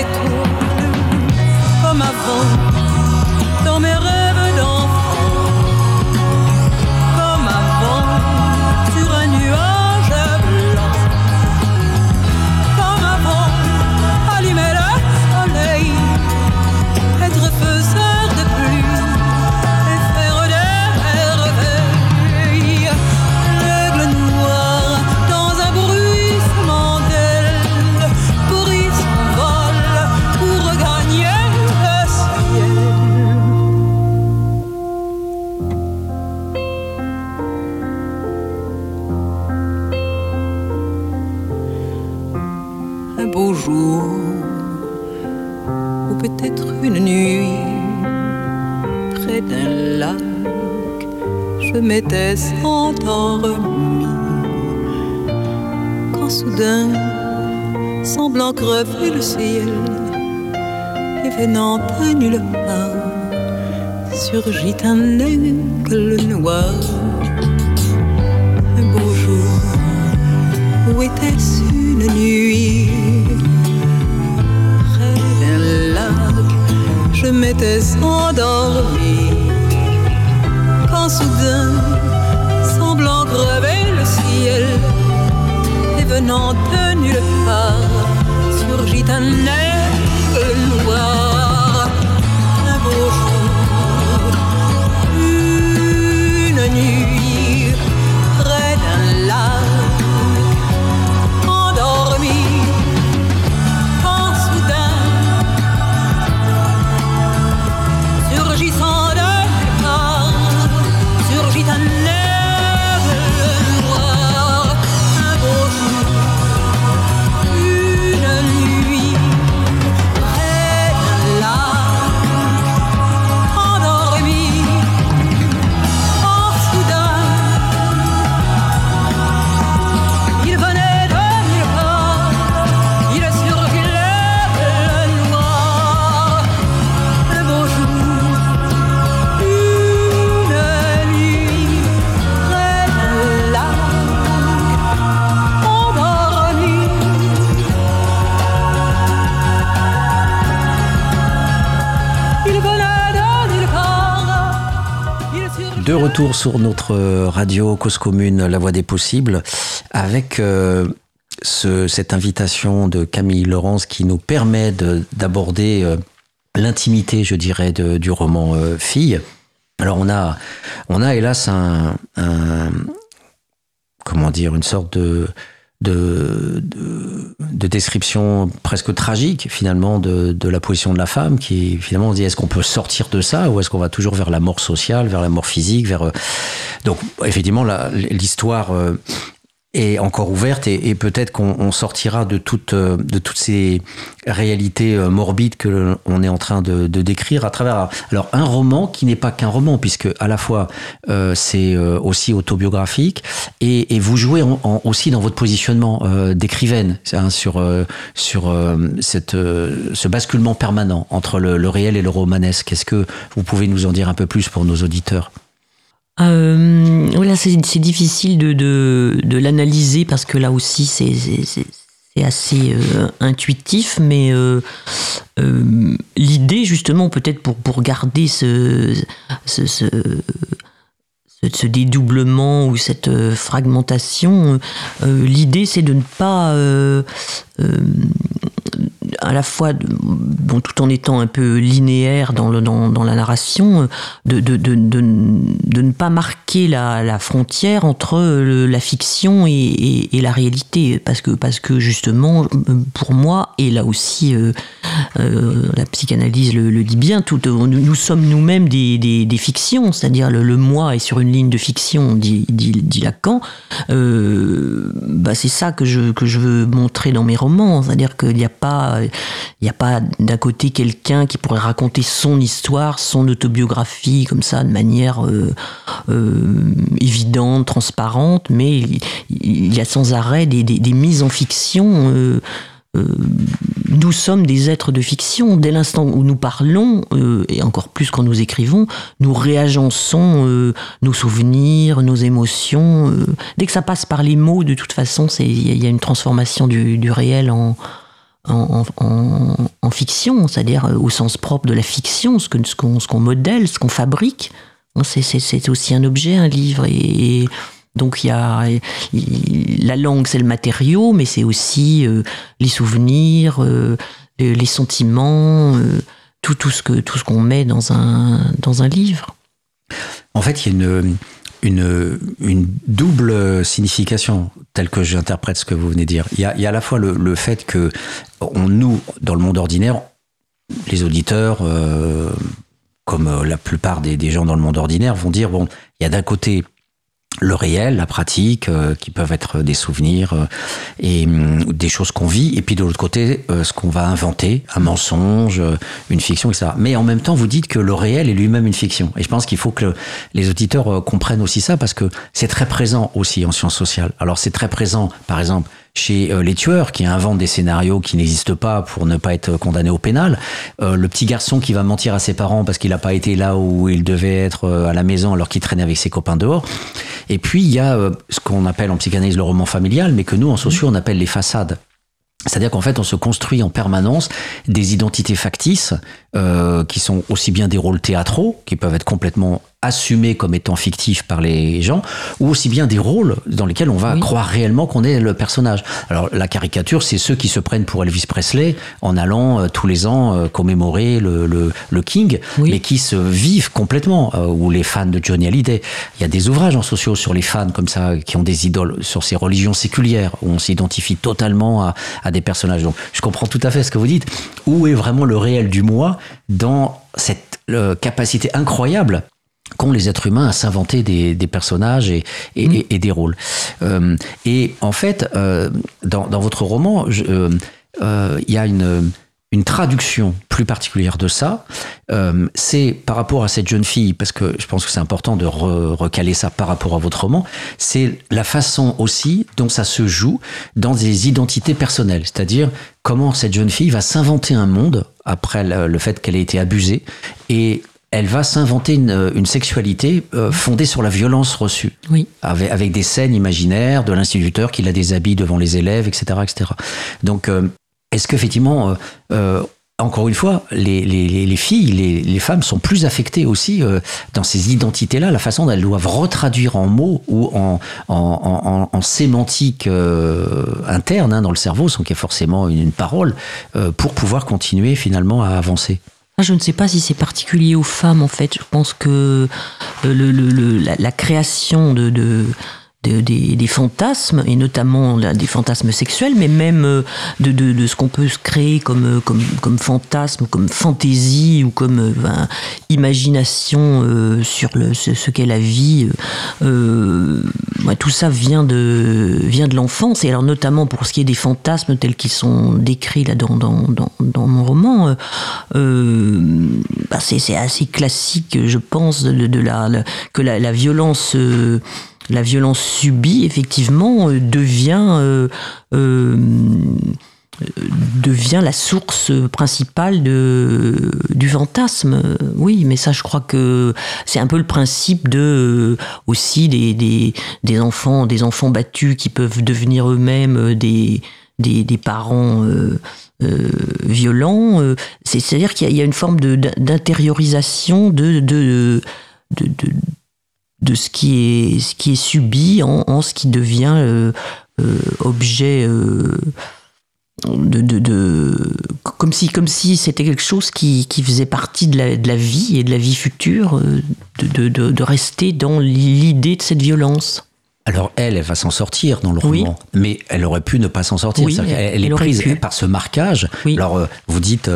des étoiles, comme avant, surgit un aigle sur notre radio Cause Commune, La Voix des Possibles, avec euh, ce- cette invitation de Camille Laurence qui nous permet de- d'aborder euh, l'intimité, je dirais, du roman euh, Fille. Alors on a, on a hélas un, comment dire, une sorte de, de description presque tragique finalement de, de la position de la femme qui finalement on se dit est-ce qu'on peut sortir de ça ou est-ce qu'on va toujours vers la mort sociale, vers la mort physique, vers euh, donc effectivement l'histoire euh, est encore ouverte et, et peut-être qu'on on sortira de toutes euh, de toutes ces réalités euh, morbides que l'on est en train de, de décrire à travers alors un roman qui n'est pas qu'un roman puisque à la fois euh, c'est euh, aussi autobiographique et, et vous jouez en- en- aussi dans votre positionnement euh, d'écrivaine hein, sur euh, sur cette ce basculement permanent entre le, le réel et le romanesque. Est-ce que vous pouvez nous en dire un peu plus pour nos auditeurs? Euh, voilà, c'est difficile de, de, l'analyser parce que là aussi c'est assez euh, intuitif, mais euh, l'idée justement peut-être pour, pour garder ce, ce, ce, ce- dédoublement ou cette fragmentation, l'idée c'est de ne pas à la fois, tout en étant un peu linéaire dans, le, dans, dans la narration, de, de, de, de, ne pas marquer la, la frontière entre la fiction et, et, la réalité. Parce que, parce que justement, pour moi, et là aussi, euh, euh, la psychanalyse le, le dit bien, tout, euh, nous, sommes nous-mêmes des, des, des fictions, c'est-à-dire le, moi est sur une ligne de fiction, dit, dit, Lacan. Bah c'est ça que je, que je veux montrer dans mes romans, c'est-à-dire qu'il n'y a pas, il n'y a pas d'un côté quelqu'un qui pourrait raconter son histoire, son autobiographie comme ça de manière euh, euh, évidente, transparente, mais il, y a sans arrêt des, des, mises en fiction. euh, nous sommes des êtres de fiction. Dès l'instant où nous parlons, et encore plus quand nous écrivons, nous réagençons nos souvenirs, nos émotions. dès que ça passe par les mots, de toute façon, c'est- il y, a- il y a une transformation du, du réel en, en, fiction, c'est-à-dire au sens propre de la fiction, ce qu'on modèle, ce qu'on fabrique. C'est aussi un objet, un livre. Et, donc il y a la langue, c'est le matériau, mais c'est aussi les souvenirs, les sentiments, tout, tout ce que tout qu'on met dans un dans un livre. En fait, il y a une une, une, double signification telle que j'interprète ce que vous venez de dire. Il y a, il y a à la fois le, le, fait que on, nous, dans le monde ordinaire, les auditeurs, euh, comme la plupart des, des, gens dans le monde ordinaire, vont dire bon, il y a d'un côté le réel, la pratique, euh, qui peuvent être des souvenirs euh, et hum, des choses qu'on vit, et puis de l'autre côté, euh, ce qu'on va inventer, un mensonge, une fiction, etc. Mais en même temps, vous dites que le réel est lui-même une fiction. Et je pense qu'il faut que les auditeurs comprennent aussi ça, parce que c'est très présent aussi en sciences sociales. Alors c'est très présent, par exemple, chez euh, les tueurs qui inventent des scénarios qui n'existent pas pour ne pas être condamné au pénal, euh, le petit garçon qui va mentir à ses parents parce qu'il n'a pas été là où il devait être euh, à la maison alors qu'il traînait avec ses copains dehors. Et puis il y a ce qu'on appelle en psychanalyse le roman familial, mais que nous en sociaux on appelle les façades. C'est-à-dire qu'en fait, on se construit en permanence des identités factices euh, qui sont aussi bien des rôles théâtraux, qui peuvent être complètement assumés comme étant fictifs par les gens, ou aussi bien des rôles dans lesquels on va croire réellement qu'on est le personnage. Alors la caricature, c'est ceux qui se prennent pour Elvis Presley en allant euh, tous les ans euh, commémorer le, le, le King, mais qui se vivent complètement, euh, ou les fans de Johnny Hallyday. Il y a des ouvrages en sociaux sur les fans comme ça, qui ont des idoles, sur ces religions séculières, où on s'identifie totalement à, à des personnages. Donc je comprends tout à fait ce que vous dites. Où est vraiment le réel du moi dans cette capacité incroyable qu'ont les êtres humains à s'inventer des, personnages et, mm. et, des rôles. Euh, et en fait, euh, dans, dans, votre roman, il y a une une traduction plus particulière de ça, euh, c'est par rapport à cette jeune fille, parce que je pense que c'est important de recaler ça par rapport à votre roman, c'est la façon aussi dont ça se joue dans des identités personnelles, c'est-à-dire comment cette jeune fille va s'inventer un monde après le, fait qu'elle ait été abusée et elle va s'inventer une, sexualité euh, fondée sur la violence reçue, oui. avec, avec des scènes imaginaires de l'instituteur qui la déshabille devant les élèves, etc., etc. Donc euh, est-ce qu'effectivement, euh, euh, encore une fois, les, les, les filles, les, les, femmes sont plus affectées aussi euh, dans ces identités-là, la façon dont elles doivent retraduire en mots ou en, en, en, en sémantique euh, interne hein, dans le cerveau, sans qu'il y ait forcément une, une parole, euh, pour pouvoir continuer finalement à avancer. Ah, je ne sais pas si c'est particulier aux femmes en fait. Je pense que le, la, création de des, des, fantasmes, et notamment des fantasmes sexuels, mais même euh, de, de, ce qu'on peut se créer comme, euh, comme, comme fantasme, comme fantaisie ou comme euh, ben, imagination sur le, ce, qu'est la vie. Euh, tout ça vient de, vient de l'enfance, et alors notamment pour ce qui est des fantasmes tels qu'ils sont décrits là dans, dans, dans, mon roman, euh, bah c'est assez classique, je pense, de, de la, que la violence la violence subie, effectivement, euh, devient, euh, euh, devient la source principale de, du fantasme. Oui, mais ça, je crois que c'est un peu le principe de aussi des, des, des, enfants, des enfants battus qui peuvent devenir eux-mêmes des, des, des, parents. violents, c'est-à-dire qu'il y, a une forme d'intériorisation de, de, de, de de ce qui est, ce qui est subi en, en ce qui devient euh, euh, objet euh, de, de, de, comme si comme si c'était quelque chose qui, qui faisait partie de la, de la, vie et de la vie future de, de rester dans l'idée de cette violence. Alors elle, elle va s'en sortir dans le roman, mais elle aurait pu ne pas s'en sortir. Oui, elle, est prise par ce marquage. Alors vous dites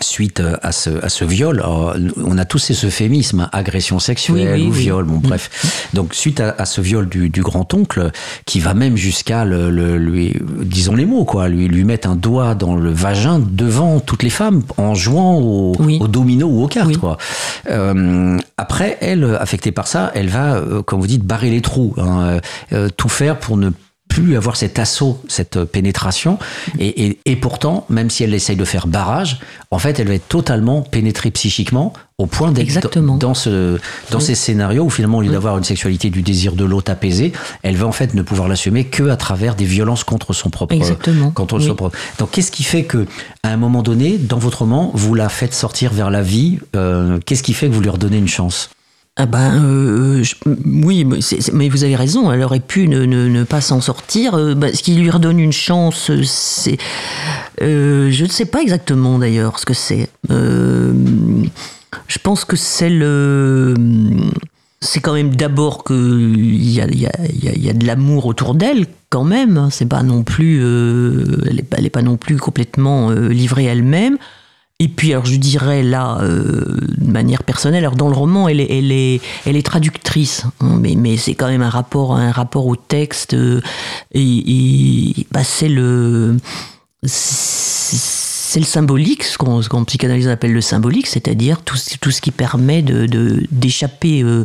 suite euh, à ce, à ce viol, on a tous ces euphémismes, hein, agression sexuelle ou viol, bon bref. Donc suite à, ce viol du, du grand-oncle, qui va même jusqu'à le, lui, disons les mots, quoi, lui, lui mettre un doigt dans le vagin devant toutes les femmes en jouant au, au domino ou aux cartes, quoi. Euh, après, elle, affectée par ça, elle va, euh, comme vous dites, barrer les trous, hein, tout faire pour ne plus avoir cet assaut, cette pénétration. Et, et, et pourtant, même si elle essaye de faire barrage, en fait, elle va être totalement pénétrée psychiquement au point d'être dans, ce, dans Oui. ces scénarios où finalement, au lieu d'avoir une sexualité du désir de l'autre apaisée, elle va en fait ne pouvoir l'assumer que à travers des violences contre son propre. Exactement. Contre Oui. son propre. Donc, qu'est-ce qui fait que, à un moment donné, dans votre roman, vous la faites sortir vers la vie euh, Qu'est-ce qui fait que vous lui redonnez une chance? Ah ben euh, je- oui, mais, vous avez raison. Elle aurait pu ne, pas s'en sortir. Euh, ben, ce qui lui redonne une chance, euh, c'est, euh, je ne sais pas exactement d'ailleurs ce que c'est. Euh, je pense que c'est le, c'est quand même d'abord que il y a, y, a, de l'amour autour d'elle quand même. C'est pas non plus, euh, elle est pas, pas non plus complètement euh, livrée elle-même. Et puis, alors, je dirais là, euh, de manière personnelle, alors dans le roman, elle est, elle est, elle est traductrice, hein, mais, mais c'est quand même un rapport, un rapport au texte, euh, et, bah, c'est le, c'est le symbolique, ce qu'on qu'en psychanalyse appelle le symbolique, c'est-à-dire tout, tout ce qui permet de de- d'échapper euh,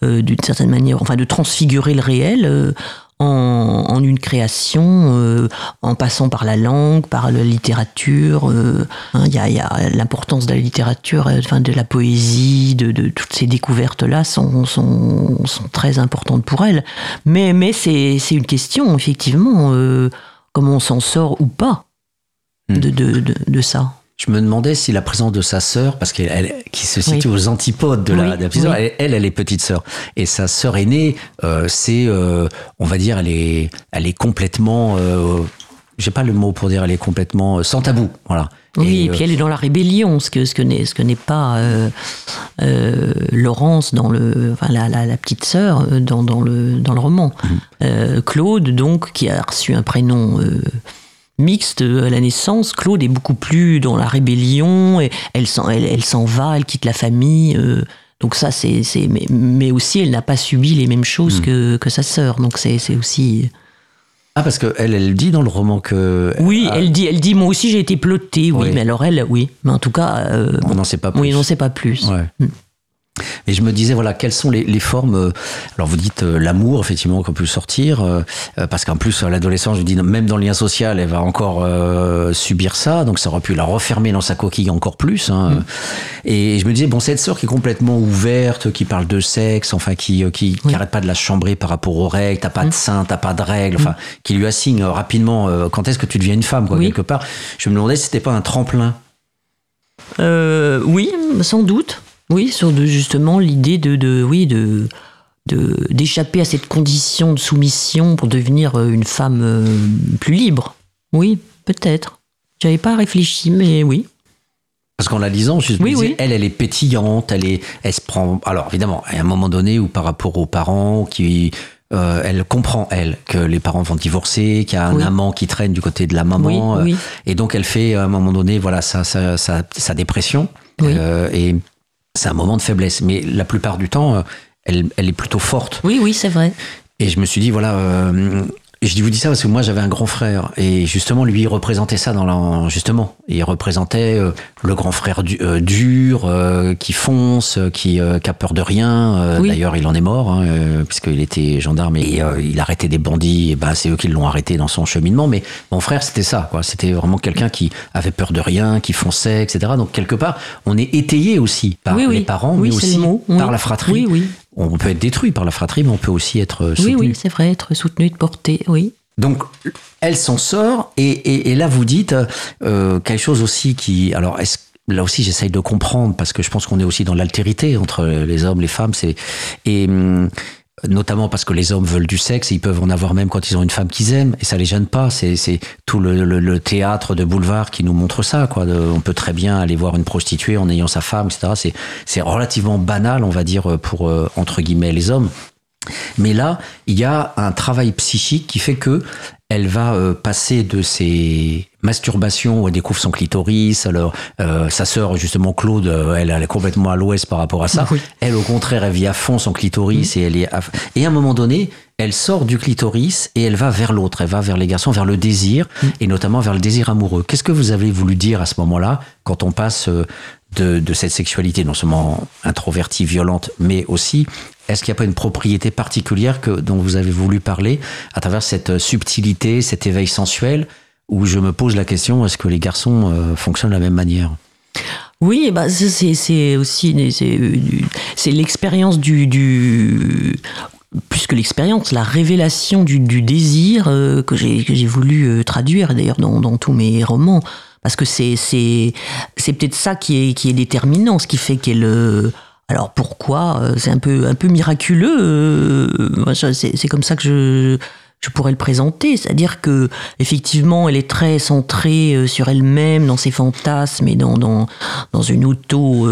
d'une certaine manière, enfin de transfigurer le réel. En, en une création, euh, en passant par la langue, par la littérature. euh, hein, Il y a, il y a l'importance de la littérature, euh, enfin de la poésie, de, de toutes ces découvertes-là sont, sont, sont très importantes pour elle. Mais, mais c'est une question, effectivement, comment on s'en sort ou pas Hmm. de, de, de, de ça. Je me demandais si la présence de sa sœur, parce qu'elle, elle- qui se situe aux antipodes de la, de la petite sœur, oui. elle, elle, elle est petite sœur. Et sa sœur aînée, euh, c'est, euh, on va dire, elle est, elle est complètement, euh, j'ai pas le mot pour dire, elle est complètement euh, sans tabou, voilà. Oui, et, puis elle est dans la rébellion, ce que, ce que n'est ce que n'est pas Laurence dans le, enfin la, la, la petite sœur dans, dans le dans le roman. Euh, Claude donc qui a reçu un prénom mixte à la naissance, Claude est beaucoup plus dans la rébellion. Et elle s'en elle, va, elle quitte la famille. euh, donc ça c'est c'est mais, mais aussi elle n'a pas subi les mêmes choses Mhm. que que sa sœur. Donc c'est c'est aussi Ah, parce que elle, elle dit dans le roman que. oui Ah, elle dit elle dit moi aussi j'ai été plottée oui, Oui. mais alors elle oui mais en tout cas euh, On n'en sait pas plus. oui on n'en sait pas plus. Ouais. Mm. Et je me disais, voilà, quelles sont les, les formes. euh, Alors, vous dites euh, l'amour, effectivement, qu'on peut sortir, euh, parce qu'en plus, à l'adolescence, je dis, même dans le lien social, elle va encore euh, subir ça, donc ça aurait pu la refermer dans sa coquille encore plus. Hein. Et je me disais, bon, cette sœur qui est complètement ouverte, qui parle de sexe, enfin, qui, qui, qui Oui. arrête pas de la chambrer par rapport aux règles, t'as pas de sein, t'as pas de règles, enfin, qui lui assigne rapidement quand est-ce que tu deviens une femme, quoi, Oui. quelque part. Je me demandais si c'était pas un tremplin. Euh, oui, sans doute. Oui, sur de, justement l'idée de, de, oui, de, d'échapper à cette condition de soumission pour devenir euh, une femme euh, plus libre. Oui, peut-être. J'avais pas réfléchi, mais oui. Parce qu'en la lisant, je me Oui, disais, oui. elle, elle est pétillante, elle est, elle se prend. Alors évidemment, à un moment donné où par rapport aux parents, qui, euh, elle comprend elle que les parents vont divorcer, qu'il y a un Oui. amant qui traîne du côté de la maman, euh, et donc elle fait à un moment donné, voilà, sa, sa, sa, sa dépression, Oui. euh, et c'est un moment de faiblesse. Mais la plupart du temps, euh, elle, elle est plutôt forte. Oui, oui, c'est vrai. Et je me suis dit, voilà, euh, et je vous dis ça parce que moi j'avais un grand frère et justement lui il représentait ça dans la, justement, il représentait euh, le grand frère du- euh, dur, euh, qui fonce, qui, qui a peur de rien. Oui. D'ailleurs il en est mort hein, puisqu'il était gendarme et il arrêtait des bandits. Et ben c'est eux qui l'ont arrêté dans son cheminement. Mais mon frère c'était ça, quoi. C'était vraiment quelqu'un qui avait peur de rien, qui fonçait, etc. Donc quelque part on est étayé aussi par oui, oui. les parents, mais aussi le par la fratrie. On peut être détruit par la fratrie, mais on peut aussi être euh, Oui, soutenu. oui, c'est vrai, être soutenu, de porter, oui. Donc, elle s'en sort, et, et, et là, vous dites euh, quelque chose aussi qui. Alors, est-ce là aussi, j'essaye de comprendre, parce que je pense qu'on est aussi dans l'altérité entre les hommes, les femmes. C'est Et. Notamment parce que les hommes veulent du sexe, et ils peuvent en avoir même quand ils ont une femme qu'ils aiment, et ça les gêne pas. C'est tout le, le- le théâtre de boulevard qui nous montre ça. Quoi. On peut très bien aller voir une prostituée en ayant sa femme, etc. C'est- C'est relativement banal, on va dire, pour euh, entre guillemets les hommes. Mais là, il y a un travail psychique qui fait que elle va euh, passer de ses masturbations où elle découvre son clitoris. Alors, euh, sa sœur, justement, Claude, euh, elle, elle est complètement à l'ouest par rapport à ça. Oui. Elle, au contraire, elle vit à fond son clitoris et elle est. à- Et à un moment donné, elle sort du clitoris et elle va vers l'autre. Elle va vers les garçons, vers le désir et notamment vers le désir amoureux. Qu'est-ce que vous avez voulu dire à ce moment-là quand on passe de, de cette sexualité non seulement introvertie, violente, mais aussi est-ce qu'il n'y a pas une propriété particulière que, dont vous avez voulu parler à travers cette subtilité, cet éveil sensuel, où je me pose la question, est-ce que les garçons euh, fonctionnent de la même manière? Oui, bah c'est aussi c'est l'expérience du, du plus que l'expérience, la révélation du, désir euh, que j'ai voulu euh, traduire d'ailleurs dans, dans, tous mes romans. Parce que c'est peut-être ça qui est, qui est déterminant, ce qui fait qu'elle. Euh, alors pourquoi C'est un peu, un peu miraculeux. c'est comme ça que je, je pourrais le présenter, c'est-à-dire que effectivement, elle est très centrée sur elle-même, dans ses fantasmes et dans dans, dans une auto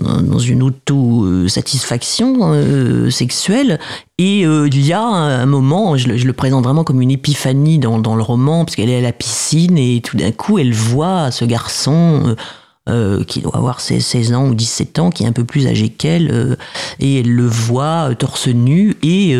dans une auto-satisfaction euh, sexuelle. Et euh, il y a un moment, je le, présente vraiment comme une épiphanie dans, dans le roman, parce qu'elle est à la piscine et tout d'un coup, elle voit ce garçon euh, euh, qui doit avoir 16 ans ou 17 ans, qui est un peu plus âgé qu'elle, euh, et elle le voit euh, torse nu, et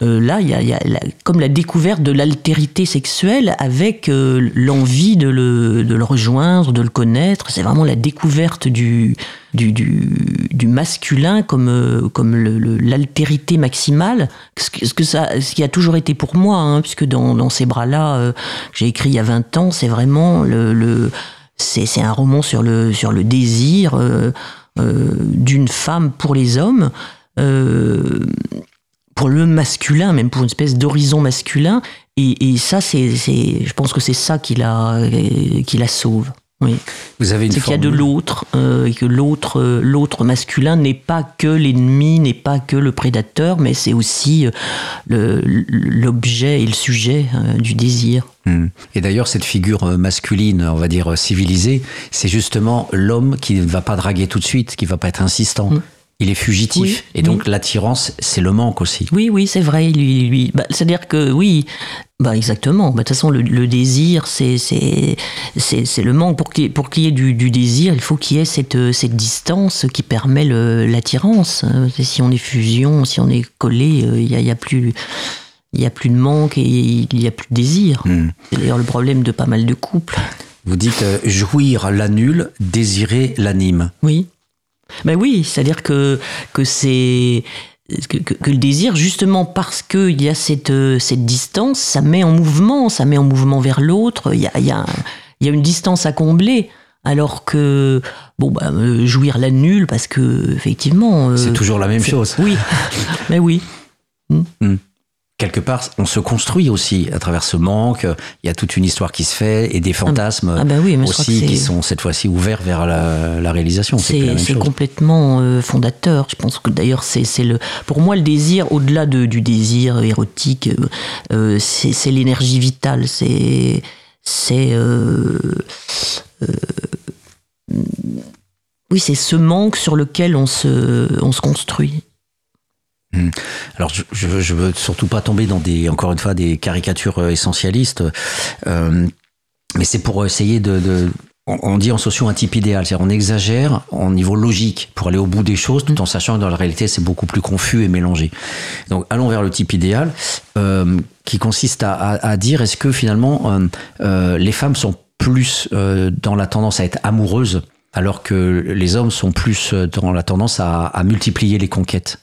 là, il y a, y a comme la découverte de l'altérité sexuelle avec l'envie de le, de le rejoindre, de le connaître. C'est vraiment la découverte du, du, du, du masculin comme, comme l'altérité maximale, ce, que ça, ce qui a toujours été pour moi, hein, puisque dans, dans ces bras-là, que j'ai écrit il y a 20 ans, c'est vraiment le, le c'est un roman sur le, sur le désir euh, euh, d'une femme pour les hommes, euh, pour le masculin, même pour une espèce d'horizon masculin. Et, et ça, c'est, je pense que c'est ça qui la, qui la sauve. Oui. Vous avez une C'est qu'il y a de l'autre, euh, et que l'autre, euh, l'autre masculin n'est pas que l'ennemi, n'est pas que le prédateur, mais c'est aussi euh, l'objet et le sujet du désir. Hmm. Et d'ailleurs, cette figure masculine, on va dire civilisée, c'est justement l'homme qui ne va pas draguer tout de suite, qui ne va pas être insistant. Hmm. Il est fugitif. et donc l'attirance, c'est le manque aussi. Oui, oui, c'est vrai. Lui, lui, bah, C'est-à-dire que oui, bah exactement. Bah, de toute façon, le, désir, c'est c'est le manque. Pour qu'il pour y ait du, du, désir, il faut qu'il y ait cette, cette distance qui permet l'attirance. Si on est fusion, si on est collé, euh, il n'y a, y a plus il y a plus de manque et il n'y a plus de désir. Hmm. C'est d'ailleurs le problème de pas mal de couples. Vous dites euh, jouir l'annule, désirer l'anime. Oui. Ben oui, c'est-à-dire que, que c'est. Que, le désir, justement parce qu'il y a cette, cette distance, ça met en mouvement, ça met en mouvement vers l'autre, il y a, y, a, y a une distance à combler. Alors que, bon, bah, euh, jouir la nulle, parce que, effectivement. Euh, c'est toujours la même chose. Oui, *laughs* mais oui. Hmm quelque part, on se construit aussi à travers ce manque. Il y a toute une histoire qui se fait et des fantasmes ah bah aussi qui sont cette fois-ci ouverts vers la, réalisation. C'est complètement euh, fondateur. Je pense que d'ailleurs, c'est le. Pour moi, le désir, au-delà de, du désir érotique, euh, euh, c'est l'énergie vitale. C'est c'est oui, c'est ce manque sur lequel on se on se construit. Hmm. Alors, je, veux surtout pas tomber dans des, encore une fois, des caricatures euh, essentialistes, euh, mais c'est pour essayer de, on dit en socio un type idéal, c'est-à-dire on exagère au niveau logique pour aller au bout des choses, tout en sachant que dans la réalité c'est beaucoup plus confus et mélangé. Donc allons vers le type idéal, euh, qui consiste à, dire est-ce que finalement les femmes sont plus dans la tendance à être amoureuses, alors que les hommes sont plus dans la tendance à multiplier les conquêtes?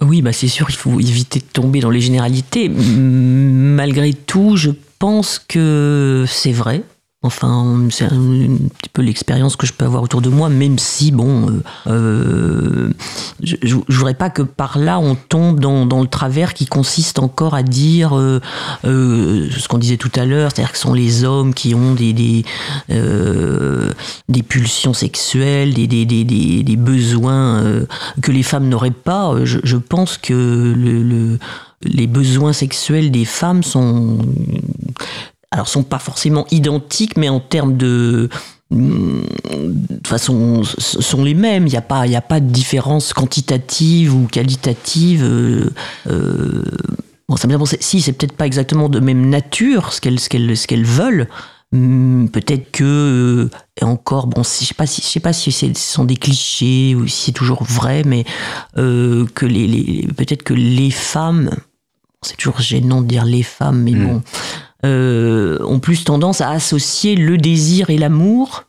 Oui, bah c'est sûr, il faut éviter de tomber dans les généralités. Malgré tout, je pense que c'est vrai. Enfin, c'est un, petit peu l'expérience que je peux avoir autour de moi, même si, bon, euh, euh, je, je, voudrais pas que par là on tombe dans, le travers qui consiste encore à dire euh, ce qu'on disait tout à l'heure, c'est-à-dire que ce sont les hommes qui ont des, pulsions sexuelles, des, besoins que les femmes n'auraient pas. Je, pense que le, le les besoins sexuels des femmes sont alors sont pas forcément identiques, mais en termes de de façon sont les mêmes. Il n'y a pas il a pas de différence quantitative ou qualitative. Euh, euh, bon, ça me si c'est peut-être pas exactement de même nature ce qu'elles ce qu'elles ce qu'elles veulent. Hmm, peut-être que et encore bon, je sais pas si je sais pas si ce sont des clichés ou si c'est toujours vrai, mais euh, que les, les peut-être que les femmes, c'est toujours gênant de dire les femmes, mais hmm. bon euh, ont plus tendance à associer le désir et l'amour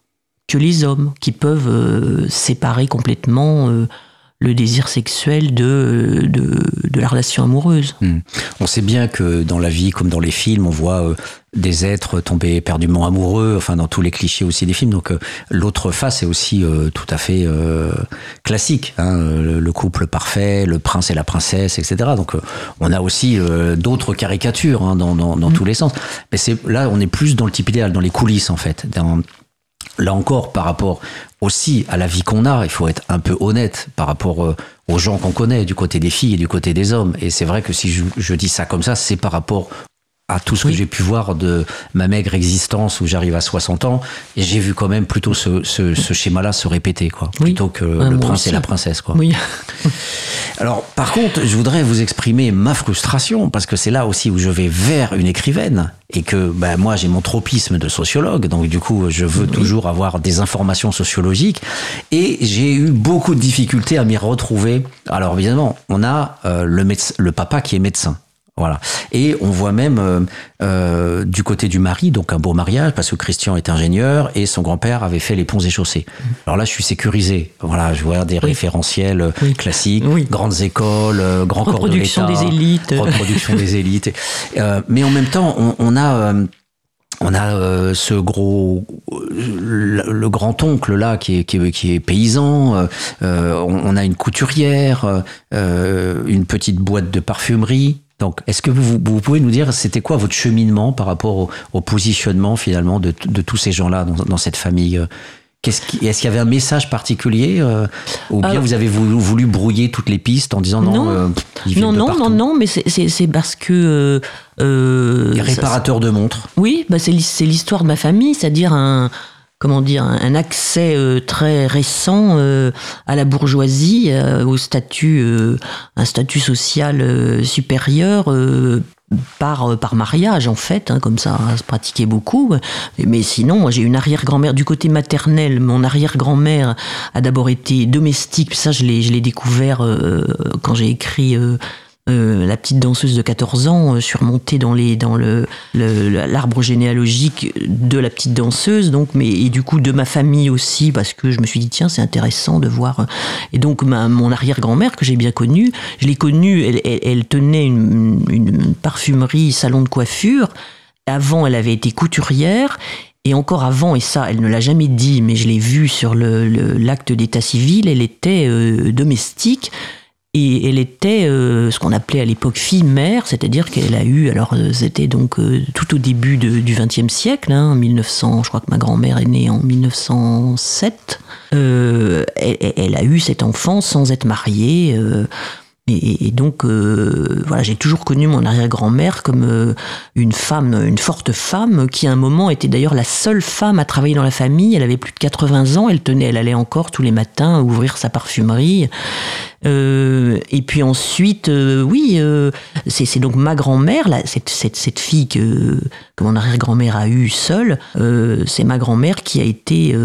que les hommes, qui peuvent euh, séparer complètement euh, le désir sexuel de, de, de la relation amoureuse. Hmm. On sait bien que dans la vie, comme dans les films, on voit euh, des êtres tomber éperdument amoureux, enfin dans tous les clichés aussi des films. Donc euh, l'autre face est aussi euh, tout à fait classique. Hein, le, couple parfait, le prince et la princesse, etc. Donc on a aussi d'autres caricatures hein, dans, dans, dans hmm. tous les sens. Mais c'est là, on est plus dans le type idéal, dans les coulisses en fait. Dans, là encore, par rapport aussi à la vie qu'on a, il faut être un peu honnête par rapport euh, aux gens qu'on connaît, du côté des filles et du côté des hommes. Et c'est vrai que si je, dis ça comme ça, c'est par rapport à tout ce que j'ai pu voir de ma maigre existence où j'arrive à 60 ans, j'ai vu quand même plutôt ce, schéma-là se répéter, quoi, plutôt que le prince et la princesse, quoi. Oui. *laughs* Alors, par contre, je voudrais vous exprimer ma frustration, parce que c'est là aussi où je vais vers une écrivaine, et que ben, moi j'ai mon tropisme de sociologue, donc du coup je veux toujours avoir des informations sociologiques, et j'ai eu beaucoup de difficultés à m'y retrouver. Alors évidemment, on a euh, le, le papa qui est médecin. Voilà. Et on voit même euh, euh, du côté du mari, donc un beau mariage, parce que Christian est ingénieur et son grand-père avait fait les ponts et chaussées. Alors là, je suis sécurisé. Voilà, je vois des référentiels euh, classiques, grandes écoles, grands corps de l'État. des élites. Reproduction des élites. mais en même temps, on, a on a ce gros, le, grand oncle là qui est, qui est, paysan. on, a une couturière, une petite boîte de parfumerie. Donc, est-ce que vous, vous, pouvez nous dire, c'était quoi votre cheminement par rapport au, positionnement finalement de, de tous ces gens-là dans, dans, cette famille Est-ce qu'il y avait un message particulier euh, ou bien vous avez voulu, voulu, brouiller toutes les pistes en disant non Non, euh, non, non, non, non, mais c'est parce que euh, réparateur de montres. Oui, bah c'est l'histoire de ma famille, c'est-à-dire un comment dire, un accès euh, très récent euh, à la bourgeoisie, euh, au statut, un statut social supérieur par, par mariage en fait, hein, comme ça, se pratiquait beaucoup. Mais sinon, moi j'ai une arrière-grand-mère du côté maternel. Mon arrière-grand-mère a d'abord été domestique. Ça, je l'ai découvert quand j'ai écrit euh, la petite danseuse de 14 ans euh, surmontée dans dans le l'arbre généalogique de la petite danseuse donc mais et du coup de ma famille aussi parce que je me suis dit tiens c'est intéressant de voir euh, et donc ma, mon arrière grand-mère que j'ai bien connue je l'ai connue elle, tenait une, une, parfumerie salon de coiffure. Avant elle avait été couturière et encore avant, et ça, elle ne l'a jamais dit, mais je l'ai vu sur l'acte d'état civil, elle était domestique et elle était euh, ce qu'on appelait à l'époque fille-mère, c'est-à-dire qu'elle a eu, alors euh, c'était donc euh, tout au début du XXe siècle, hein, 1900, je crois que ma grand-mère est née en 1907, elle, elle, a eu cet enfant sans être mariée. Et, donc, euh, voilà, j'ai toujours connu mon arrière-grand-mère comme euh, une femme, une forte femme, qui à un moment était d'ailleurs la seule femme à travailler dans la famille. Elle avait plus de 80 ans, elle tenait, elle allait encore tous les matins ouvrir sa parfumerie. Euh, et puis ensuite, oui, c'est donc ma grand-mère, cette, cette, cette, fille que, que mon arrière-grand-mère a eue seule, c'est ma grand-mère qui a été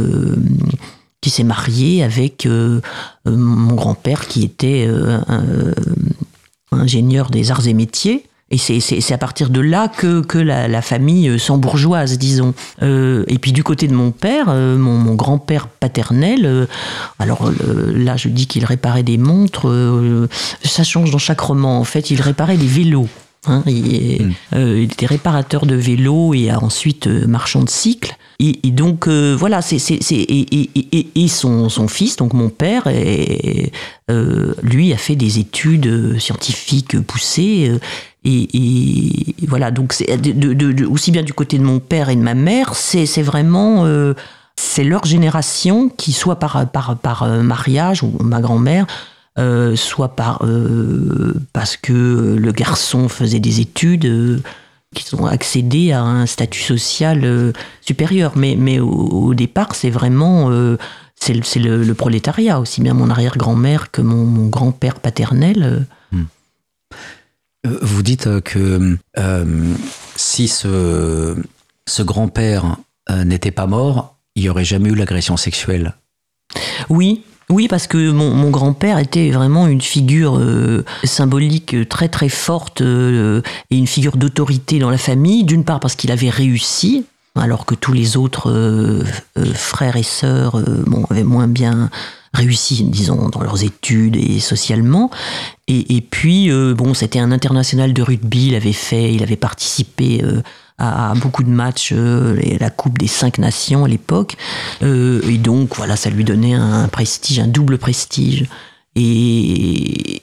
qui s'est marié avec euh, euh, mon grand-père qui était euh, ingénieur des arts et métiers. Et c'est à partir de là que, que la, famille s'embourgeoise, disons. et puis du côté de mon père, mon, grand-père paternel, alors là je dis qu'il réparait des montres, ça change dans chaque roman en fait, il réparait des vélos. Hein, il, hmm. il, était réparateur de vélos et ensuite marchand de cycles. Et, donc euh, voilà, et, son, fils, donc mon père, euh, lui a fait des études scientifiques poussées. Euh, et, voilà, donc aussi bien du côté de mon père et de ma mère, c'est vraiment c'est leur génération qui soit par mariage ou ma grand-mère soit par parce que le garçon faisait des études qui ont accédé à un statut social euh, supérieur. Mais, mais au, départ, c'est vraiment euh, c'est le, le, prolétariat, aussi bien mon arrière-grand-mère que mon, grand-père paternel. Euh. Hmm. Vous dites que si ce, ce grand-père n'était pas mort, il n'y aurait jamais eu l'agression sexuelle. Oui, oui, parce que mon, grand-père était vraiment une figure euh, symbolique très très forte euh, et une figure d'autorité dans la famille. D'une part parce qu'il avait réussi, alors que tous les autres euh, frères et sœurs avaient moins bien réussi, disons, dans leurs études et socialement. Et, puis, bon, c'était un international de rugby, il avait fait, il avait participé beaucoup de matchs, la Coupe des cinq nations à l'époque. et donc, voilà, ça lui donnait un prestige, un double prestige. Et,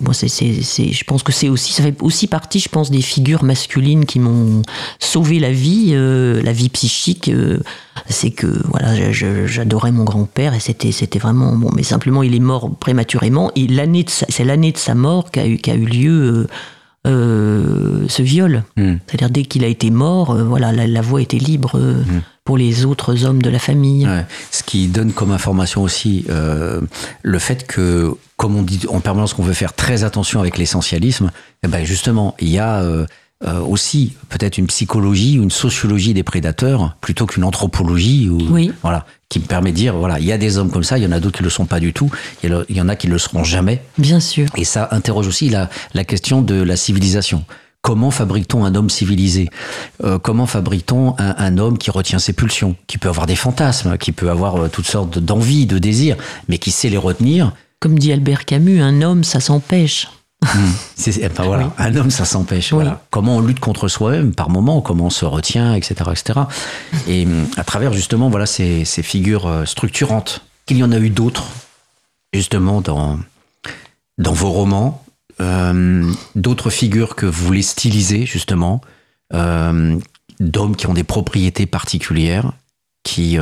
moi, c'est, je pense que c'est aussi, ça fait aussi partie, je pense, des figures masculines qui m'ont sauvé la vie, euh, la vie psychique. Euh, c'est que voilà, j'adorais mon grand-père et c'était, c'était vraiment bon. Mais simplement, il est mort prématurément et l'année, c'est l'année de sa mort qu'a eu, eu lieu. Euh, ce viol. Hmm. C'est-à-dire dès qu'il a été mort, voilà, la, voie était libre hmm. pour les autres hommes de la famille. Ce qui donne comme information aussi le fait que comme on dit en permanence qu'on veut faire très attention avec l'essentialisme, eh ben justement, il y a euh, euh, aussi peut-être une psychologie ou une sociologie des prédateurs plutôt qu'une anthropologie ou voilà qui me permet de dire voilà il y a des hommes comme ça, il y en a d'autres qui le sont pas du tout, il y, en a qui le seront jamais. Bien sûr. Et ça interroge aussi la, la question de la civilisation. Comment fabrique-t-on un homme civilisé? Euh, Comment fabrique-t-on un, un, homme qui retient ses pulsions, qui peut avoir des fantasmes, qui peut avoir toutes sortes d'envies, de désirs, mais qui sait les retenir? Comme dit Albert Camus, un homme, ça s'empêche. Hmm. voilà, un homme, ça s'empêche. Comment on lutte contre soi-même par moment, comment on se retient, etc., etc. Et hmm, à travers justement, voilà, ces, figures euh, structurantes. Il y en a eu d'autres, justement, dans dans vos romans, euh, d'autres figures que vous voulez styliser justement, euh, d'hommes qui ont des propriétés particulières, qui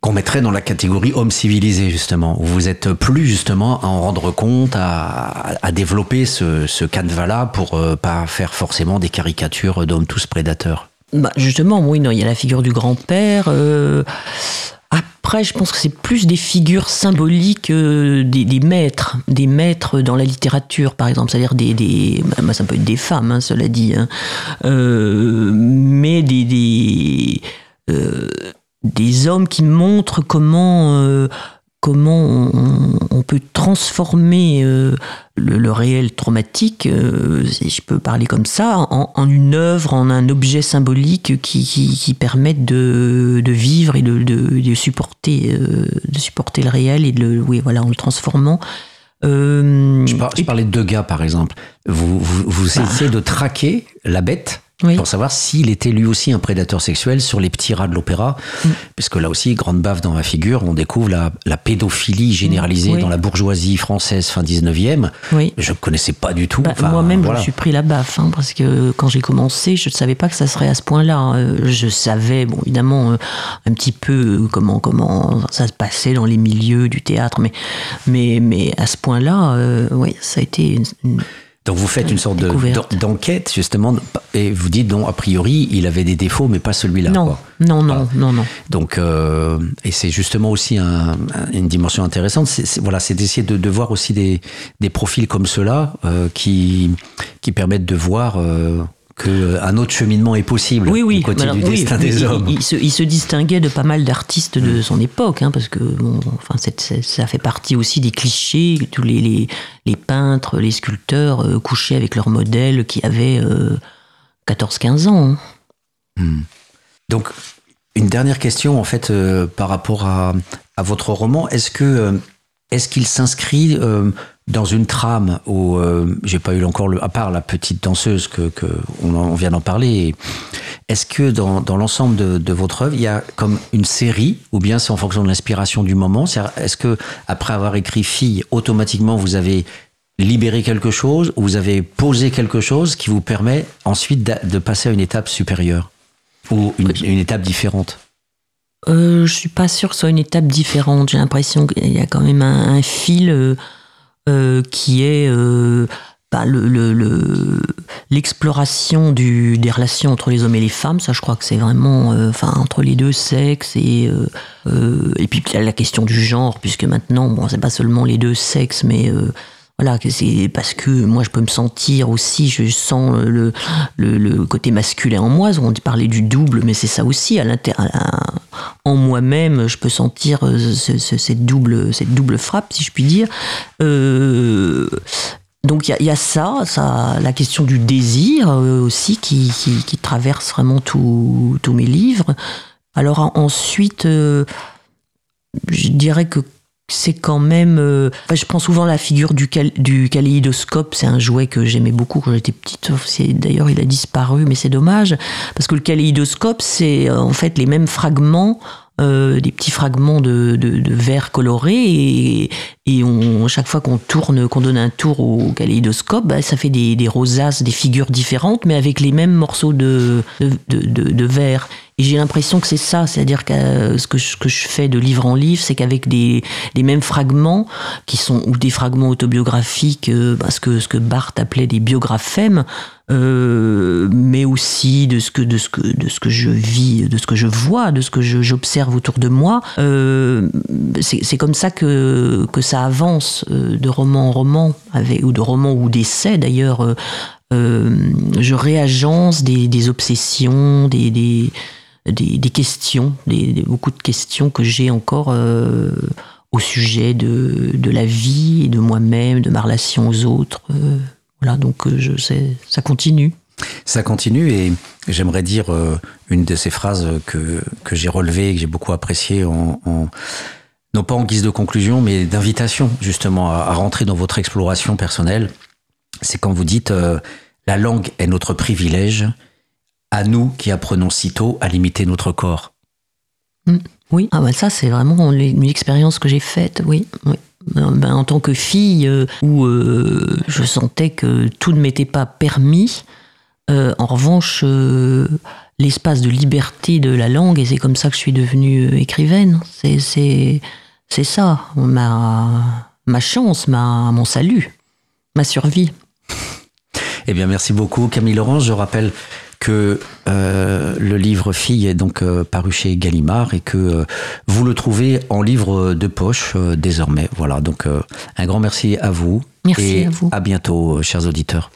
qu'on mettrait dans la catégorie homme civilisé justement, vous êtes plus justement à en rendre compte, à, développer ce, ce canevas-là pour euh, pas faire forcément des caricatures d'hommes tous prédateurs. Bah justement, oui, non, il y a la figure du grand-père. Euh, après, je pense que c'est plus des figures symboliques euh, des, maîtres, des maîtres dans la littérature, par exemple, c'est-à-dire des, bah, ça peut être des femmes, hein, cela dit, hein, mais des, des des hommes qui montrent comment, euh, comment on, peut transformer euh, le, réel traumatique, euh, si je peux parler comme ça, en, une œuvre, en un objet symbolique qui, qui, permette de, de, vivre et de, de, supporter, de supporter le réel et de le, oui, voilà, en le transformant. je, parlais de Degas, par exemple. Vous, vous, vous bah. essayez de traquer la bête pour savoir s'il était lui aussi un prédateur sexuel sur les petits rats de l'opéra. Mm. Puisque là aussi, grande baffe dans ma figure, on découvre la, la pédophilie généralisée dans la bourgeoisie française fin 19e. Oui. Je ne connaissais pas du tout. Bah, moi-même, je me suis pris la baffe, hein, parce que quand j'ai commencé, je ne savais pas que ça serait à ce point-là. Euh, je savais, bon, évidemment, euh, un petit peu comment, comment ça se passait dans les milieux du théâtre, mais, mais, mais à ce point-là, euh, oui, ça a été une donc vous faites une sorte d'enquête justement et vous dites non a priori il avait des défauts mais pas celui-là. Non, non, non, non, non. Donc euh, et c'est justement aussi une dimension intéressante. C'est voilà, c'est d'essayer de, voir aussi des, des profils comme ceux-là euh, qui qui permettent de voir euh, qu'un autre cheminement est possible oui, oui. du côté du destin des hommes. Il, se, distinguait de pas mal d'artistes de mm. son époque, hein, parce que bon, enfin, ça fait partie aussi des clichés, tous les, les, peintres, les sculpteurs euh, couchaient avec leurs modèles qui avaient 14-15 euh, ans. Hein. Mm. Donc, une dernière question, en fait, euh, par rapport à, à, votre roman. Est-ce que est-ce qu'il s'inscrit dans une trame où euh, j'ai pas eu encore le à part la petite danseuse que, que on, vient d'en parler est-ce que dans, dans l'ensemble de, de, votre œuvre il y a comme une série ou bien c'est en fonction de l'inspiration du moment est-ce que après avoir écrit fille automatiquement vous avez libéré quelque chose ou vous avez posé quelque chose qui vous permet ensuite de, passer à une étape supérieure ou une, une étape différente? Euh, je suis pas sûr que ce soit une étape différente. J'ai l'impression qu'il y a quand même un, un fil euh, euh, qui est euh, bah, l'exploration le, des relations entre les hommes et les femmes. Ça, je crois que c'est vraiment, euh, entre les deux sexes et et puis la question du genre, puisque maintenant, bon, c'est pas seulement les deux sexes, mais voilà, c'est parce que moi je peux me sentir aussi, je sens le, le, côté masculin en moi. On parlait du double, mais c'est ça aussi. À en moi-même, je peux sentir euh, cette, double, cette double frappe, si je puis dire. Euh, donc il y, a ça, ça, la question du désir euh, aussi qui, qui, traverse vraiment tous mes livres. Alors ensuite, je dirais que c'est quand même. euh, enfin, je prends souvent la figure du, cal- kaléidoscope. C'est un jouet que j'aimais beaucoup quand j'étais petite. D'ailleurs, il a disparu, mais c'est dommage. Parce que le kaléidoscope, c'est euh, en fait les mêmes fragments. euh, des petits fragments de, de, de verre coloré et, on, chaque fois qu'on tourne, qu'on donne un tour au kaléidoscope, bah, ça fait des, rosaces, des figures différentes, mais avec les mêmes morceaux de, de- de verre. Et j'ai l'impression que c'est ça, c'est-à-dire que euh, ce que je, que je fais de livre en livre, c'est qu'avec des, les mêmes fragments, qui sont ou des fragments autobiographiques, euh, bah, ce, que, ce que Barthes appelait des biographèmes, euh, mais aussi de ce que de ce que de ce que je vis, de ce que je vois, de ce que j'observe autour de moi. Euh, c'est comme ça que que ça avance euh, de roman en roman, avec ou de roman ou d'essai d'ailleurs. euh, je réagence des, des obsessions, des, des, des, questions, beaucoup de questions que j'ai encore euh, au sujet de, la vie et de moi-même, de ma relation aux autres. euh, voilà, donc euh, je sais, ça continue. Ça continue et j'aimerais dire une de ces phrases que, j'ai relevées et que j'ai beaucoup appréciées en, en- non pas en guise de conclusion, mais d'invitation justement à, rentrer dans votre exploration personnelle. C'est quand vous dites la langue est notre privilège, à nous qui apprenons si tôt à limiter notre corps. Oui, ah bah ça c'est vraiment l'e- une expérience que j'ai faite, oui. oui. Ben, ben, en tant que fille, euh, où euh, je sentais que tout ne m'était pas permis, euh, en revanche, euh, l'espace de liberté de la langue, et c'est comme ça que je suis devenue euh, écrivaine, c'est, c'est, c'est ça, ma, ma chance, ma, mon salut, ma survie. Eh bien, merci beaucoup, Camille Laurence. Je rappelle que euh, le livre Fille est donc euh, paru chez Gallimard et que euh, vous le trouvez en livre de poche désormais. Voilà, donc un grand merci à vous. Merci et à vous. À bientôt, chers auditeurs.